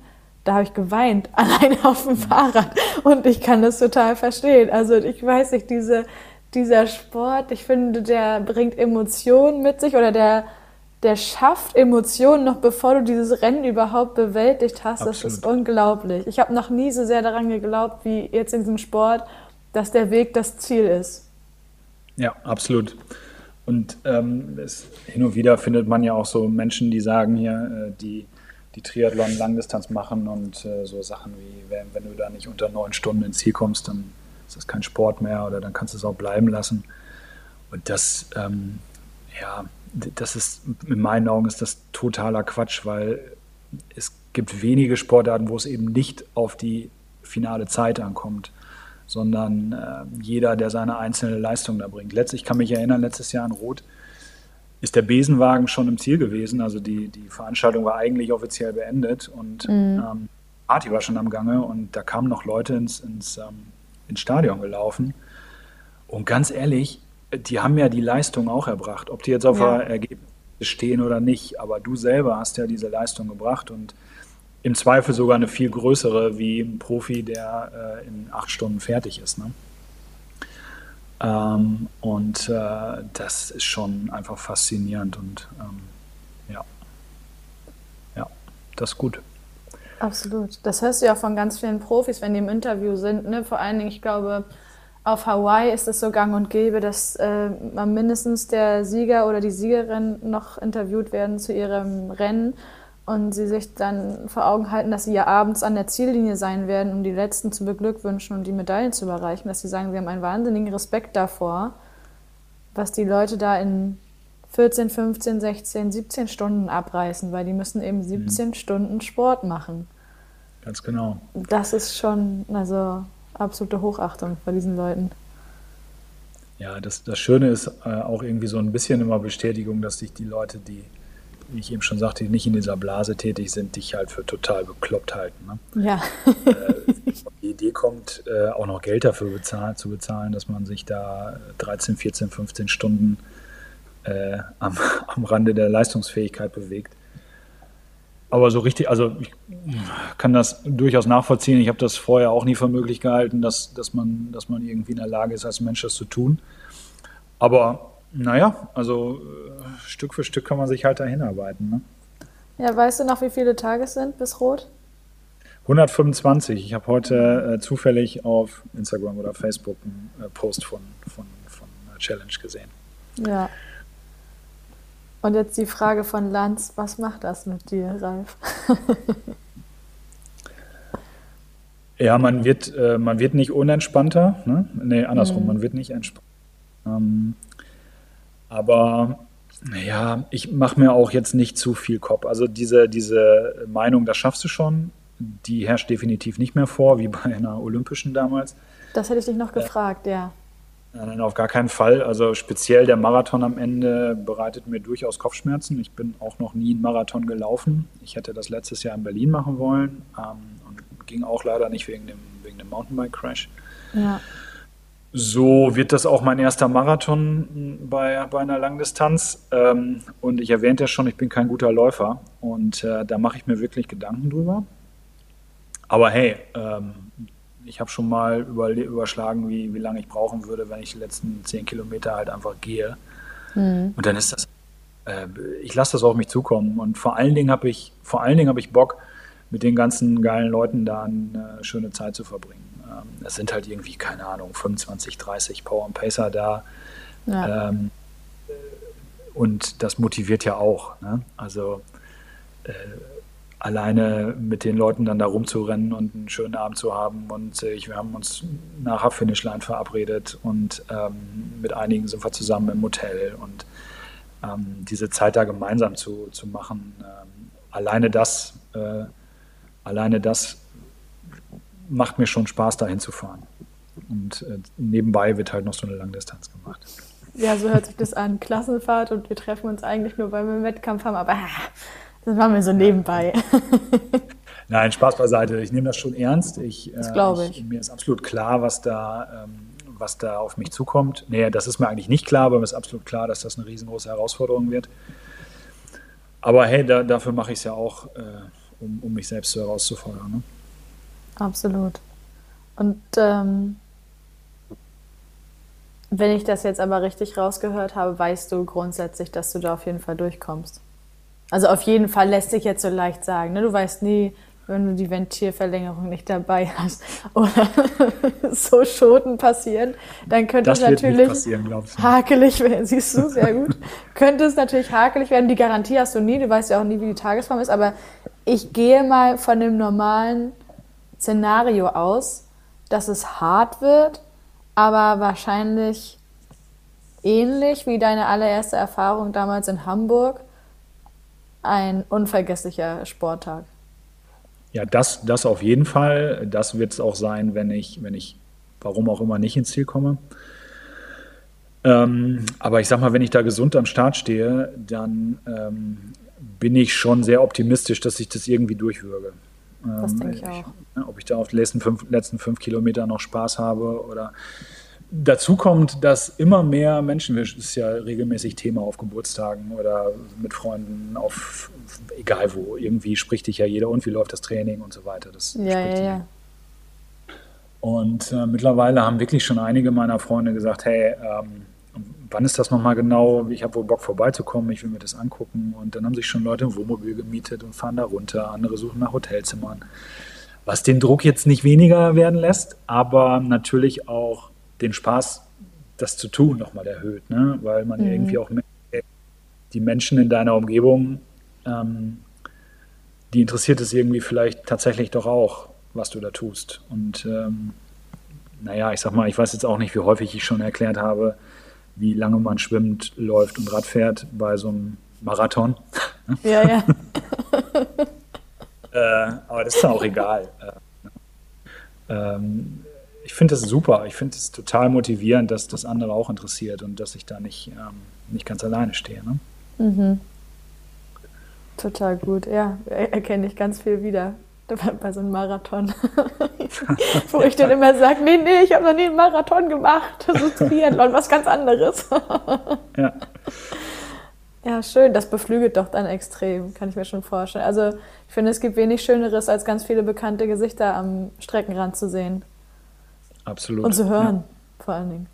da habe ich geweint, allein auf dem Fahrrad. Und ich kann das total verstehen. Also ich weiß nicht, diese, dieser Sport, ich finde, der bringt Emotionen mit sich oder der der schafft Emotionen noch bevor du dieses Rennen überhaupt bewältigt hast. Absolut. Das ist unglaublich. Ich habe noch nie so sehr daran geglaubt wie jetzt in diesem Sport, dass der Weg das Ziel ist. Ja, absolut. Und ähm, es, hin und wieder findet man ja auch so Menschen, die sagen hier, äh, die, die Triathlon Langdistanz machen und äh, so Sachen wie, wenn, wenn, du da nicht unter neun Stunden ins Ziel kommst, dann ist das kein Sport mehr oder dann kannst du es auch bleiben lassen. Und das, ähm, ja, das ist, in meinen Augen ist das totaler Quatsch, weil es gibt wenige Sportarten, wo es eben nicht auf die finale Zeit ankommt, sondern äh, jeder, der seine einzelne Leistung da bringt. Letztlich, ich kann mich erinnern, letztes Jahr in Rot ist der Besenwagen schon im Ziel gewesen. Also die, die Veranstaltung war eigentlich offiziell beendet und mhm. ähm, Party war schon am Gange und da kamen noch Leute ins, ins, ähm, ins Stadion gelaufen. Und ganz ehrlich, die haben ja die Leistung auch erbracht. Ob die jetzt auf ja. Ergebnis stehen oder nicht, aber du selber hast ja diese Leistung gebracht und im Zweifel sogar eine viel größere wie ein Profi, der äh, in acht Stunden fertig ist. Ne? Ähm, und äh, das ist schon einfach faszinierend und ähm, ja, ja, das ist gut. Absolut. Das hörst du ja von ganz vielen Profis, wenn die im Interview sind. Ne? Vor allen Dingen, ich glaube, auf Hawaii ist es so gang und gäbe, dass äh, mindestens der Sieger oder die Siegerin noch interviewt werden zu ihrem Rennen und sie sich dann vor Augen halten, dass sie ja abends an der Ziellinie sein werden, um die Letzten zu beglückwünschen und die Medaillen zu überreichen, dass sie sagen, sie haben einen wahnsinnigen Respekt davor, was die Leute da in 14, 15, 16, 17 Stunden abreißen, weil die müssen eben 17 mhm. Stunden Sport machen. Ganz genau. Das ist schon, also absolute Hochachtung bei diesen Leuten. Ja, das, das Schöne ist äh, auch irgendwie so ein bisschen immer Bestätigung, dass sich die Leute, die, wie ich eben schon sagte, nicht in dieser Blase tätig sind, dich halt für total bekloppt halten. Ne? Ja. äh, die Idee kommt, äh, auch noch Geld dafür bezahlen, zu bezahlen, dass man sich da 13, 14, 15 Stunden äh, am, am Rande der Leistungsfähigkeit bewegt. Aber so richtig, also ich kann das durchaus nachvollziehen. Ich habe das vorher auch nie für möglich gehalten, dass, dass, man, dass man irgendwie in der Lage ist, als Mensch das zu tun. Aber naja, also äh, Stück für Stück kann man sich halt dahin arbeiten. Ne? Ja, weißt du noch, wie viele Tage es sind bis Rot? 125. Ich habe heute äh, zufällig auf Instagram oder Facebook einen äh, Post von, von, von Challenge gesehen. Ja, und jetzt die Frage von Lanz, was macht das mit dir, Ralf? ja, man wird, äh, man wird nicht unentspannter. Ne? Nee, andersrum, mhm. man wird nicht entspannter. Ähm, aber ja, ich mache mir auch jetzt nicht zu viel Kopf. Also diese, diese Meinung, das schaffst du schon, die herrscht definitiv nicht mehr vor, wie bei einer Olympischen damals. Das hätte ich dich noch äh, gefragt, ja. Nein, auf gar keinen Fall. Also speziell der Marathon am Ende bereitet mir durchaus Kopfschmerzen. Ich bin auch noch nie einen Marathon gelaufen. Ich hätte das letztes Jahr in Berlin machen wollen ähm, und ging auch leider nicht wegen dem, wegen dem Mountainbike-Crash. Ja. So wird das auch mein erster Marathon bei, bei einer Langdistanz. Ähm, und ich erwähnte ja schon, ich bin kein guter Läufer. Und äh, da mache ich mir wirklich Gedanken drüber. Aber hey, ähm, ich habe schon mal über, überschlagen, wie, wie lange ich brauchen würde, wenn ich die letzten zehn Kilometer halt einfach gehe. Mhm. Und dann ist das, äh, ich lasse das auf mich zukommen. Und vor allen Dingen habe ich, vor allen Dingen habe ich Bock, mit den ganzen geilen Leuten da eine schöne Zeit zu verbringen. Ähm, es sind halt irgendwie, keine Ahnung, 25, 30 Power und Pacer da. Ja. Ähm, und das motiviert ja auch. Ne? Also äh, alleine mit den Leuten dann da rumzurennen und einen schönen Abend zu haben. Und äh, wir haben uns nachher Finishline verabredet und ähm, mit einigen sind wir zusammen im Hotel und ähm, diese Zeit da gemeinsam zu, zu machen, ähm, alleine das, äh, alleine das macht mir schon Spaß, da hinzufahren. Und äh, nebenbei wird halt noch so eine Langdistanz gemacht. Ja, so hört sich das an. Klassenfahrt und wir treffen uns eigentlich nur, weil wir einen Wettkampf haben, aber das machen wir so nebenbei. Nein, Spaß beiseite. Ich nehme das schon ernst. Ich, das glaube ich. ich. Mir ist absolut klar, was da, ähm, was da auf mich zukommt. Nee, das ist mir eigentlich nicht klar, aber mir ist absolut klar, dass das eine riesengroße Herausforderung wird. Aber hey, da, dafür mache ich es ja auch, äh, um, um, mich selbst so herauszufordern. Ne? Absolut. Und ähm, wenn ich das jetzt aber richtig rausgehört habe, weißt du grundsätzlich, dass du da auf jeden Fall durchkommst. Also auf jeden Fall lässt sich jetzt so leicht sagen. Ne? Du weißt nie, wenn du die Ventilverlängerung nicht dabei hast oder so Schoten passieren, dann könnte das es natürlich hakelig werden. Siehst du, sehr gut. könnte es natürlich hakelig werden. Die Garantie hast du nie. Du weißt ja auch nie, wie die Tagesform ist. Aber ich gehe mal von dem normalen Szenario aus, dass es hart wird, aber wahrscheinlich ähnlich wie deine allererste Erfahrung damals in Hamburg ein unvergesslicher Sporttag. Ja, das, das auf jeden Fall. Das wird es auch sein, wenn ich, wenn ich, warum auch immer, nicht ins Ziel komme. Ähm, aber ich sag mal, wenn ich da gesund am Start stehe, dann ähm, bin ich schon sehr optimistisch, dass ich das irgendwie durchwürge. Ähm, das denke ich auch. Ich, ob ich da auf den letzten fünf, letzten fünf Kilometer noch Spaß habe oder Dazu kommt, dass immer mehr Menschen, das ist ja regelmäßig Thema auf Geburtstagen oder mit Freunden, auf egal wo, irgendwie spricht dich ja jeder und wie läuft das Training und so weiter. Das ja, ja, ja. Und äh, mittlerweile haben wirklich schon einige meiner Freunde gesagt, hey, ähm, wann ist das nochmal genau? Ich habe wohl Bock vorbeizukommen, ich will mir das angucken. Und dann haben sich schon Leute ein Wohnmobil gemietet und fahren da runter. Andere suchen nach Hotelzimmern. Was den Druck jetzt nicht weniger werden lässt, aber natürlich auch den Spaß, das zu tun, nochmal erhöht, ne? weil man mhm. irgendwie auch die Menschen in deiner Umgebung, ähm, die interessiert es irgendwie vielleicht tatsächlich doch auch, was du da tust. Und ähm, naja, ich sag mal, ich weiß jetzt auch nicht, wie häufig ich schon erklärt habe, wie lange man schwimmt, läuft und Rad fährt bei so einem Marathon. Ja, ja. äh, aber das ist dann auch egal. Äh, ähm, ich finde das super. Ich finde es total motivierend, dass das andere auch interessiert und dass ich da nicht, ähm, nicht ganz alleine stehe. Ne? Mhm. Total gut, ja. Erkenne ich ganz viel wieder bei so einem Marathon. Wo ich dann immer sage, nee, nee, ich habe noch nie einen Marathon gemacht. Das ist Triathlon, was ganz anderes. ja. Ja, schön. Das beflügelt doch dann extrem, kann ich mir schon vorstellen. Also ich finde, es gibt wenig Schöneres, als ganz viele bekannte Gesichter am Streckenrand zu sehen. Absolut. Und zu hören, ja. vor allen Dingen.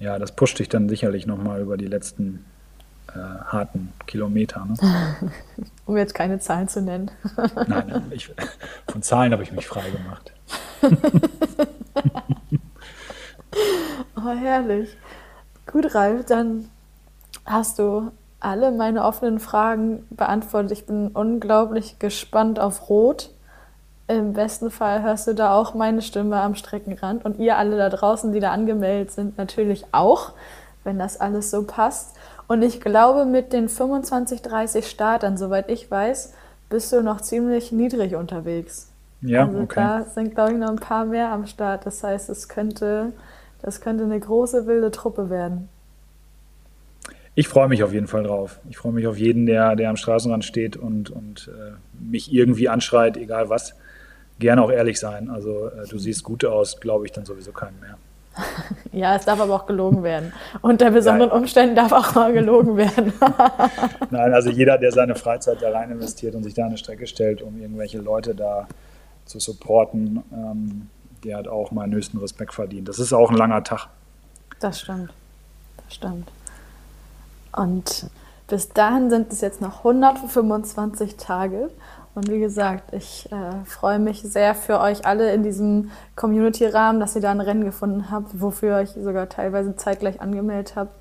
Ja, das pusht dich dann sicherlich nochmal über die letzten äh, harten Kilometer. Ne? um jetzt keine Zahlen zu nennen. Nein, ich, von Zahlen habe ich mich frei gemacht. oh, herrlich. Gut, Ralf, dann hast du alle meine offenen Fragen beantwortet. Ich bin unglaublich gespannt auf Rot. Im besten Fall hörst du da auch meine Stimme am Streckenrand und ihr alle da draußen, die da angemeldet sind, natürlich auch, wenn das alles so passt. Und ich glaube, mit den 25, 30 Startern, soweit ich weiß, bist du noch ziemlich niedrig unterwegs. Ja, also okay. Da sind, glaube ich, noch ein paar mehr am Start. Das heißt, es könnte, das könnte eine große wilde Truppe werden. Ich freue mich auf jeden Fall drauf. Ich freue mich auf jeden, der, der am Straßenrand steht und, und äh, mich irgendwie anschreit, egal was gerne auch ehrlich sein. Also äh, du siehst gut aus, glaube ich dann sowieso keinen mehr. Ja, es darf aber auch gelogen werden. Unter besonderen Umständen darf auch mal gelogen werden. Nein, also jeder, der seine Freizeit da rein investiert und sich da eine Strecke stellt, um irgendwelche Leute da zu supporten, ähm, der hat auch meinen höchsten Respekt verdient. Das ist auch ein langer Tag. Das stimmt. Das stimmt. Und bis dahin sind es jetzt noch 125 Tage. Und wie gesagt, ich äh, freue mich sehr für euch alle in diesem Community-Rahmen, dass ihr da ein Rennen gefunden habt, wofür ihr euch sogar teilweise zeitgleich angemeldet habt.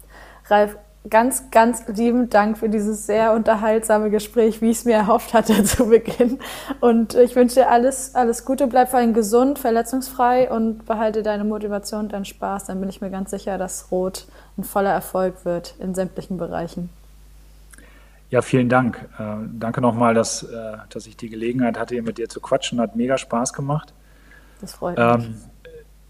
Ralf, ganz, ganz lieben Dank für dieses sehr unterhaltsame Gespräch, wie ich es mir erhofft hatte zu Beginn. Und ich wünsche dir alles, alles Gute, bleib vor allem gesund, verletzungsfrei und behalte deine Motivation und deinen Spaß. Dann bin ich mir ganz sicher, dass Rot ein voller Erfolg wird in sämtlichen Bereichen. Ja, vielen Dank. Äh, danke nochmal, dass, äh, dass ich die Gelegenheit hatte, hier mit dir zu quatschen. Hat mega Spaß gemacht. Das freut mich. Ähm,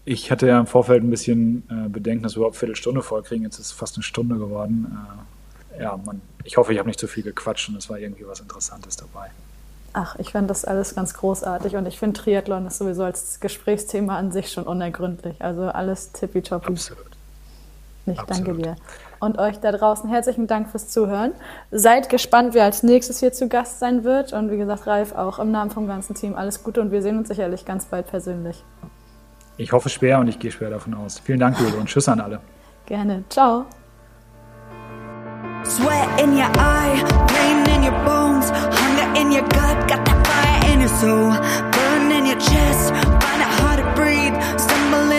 ich hatte ja im Vorfeld ein bisschen äh, Bedenken, dass wir überhaupt eine Viertelstunde vollkriegen. Jetzt ist es fast eine Stunde geworden. Äh, ja, man, ich hoffe, ich habe nicht zu viel gequatscht und es war irgendwie was Interessantes dabei. Ach, ich finde das alles ganz großartig und ich finde Triathlon ist sowieso als Gesprächsthema an sich schon unergründlich. Also alles tippitoppi. Absolut. Ich Absolut. danke dir. Und euch da draußen herzlichen Dank fürs Zuhören. Seid gespannt, wer als nächstes hier zu Gast sein wird. Und wie gesagt, Ralf, auch im Namen vom ganzen Team alles Gute und wir sehen uns sicherlich ganz bald persönlich. Ich hoffe schwer und ich gehe schwer davon aus. Vielen Dank, Jule, und Tschüss an alle. Gerne. Ciao. Sweat in your eye, pain in your bones, hunger in your gut, got that fire in your soul, burn in your chest, find it hard to breathe, stumble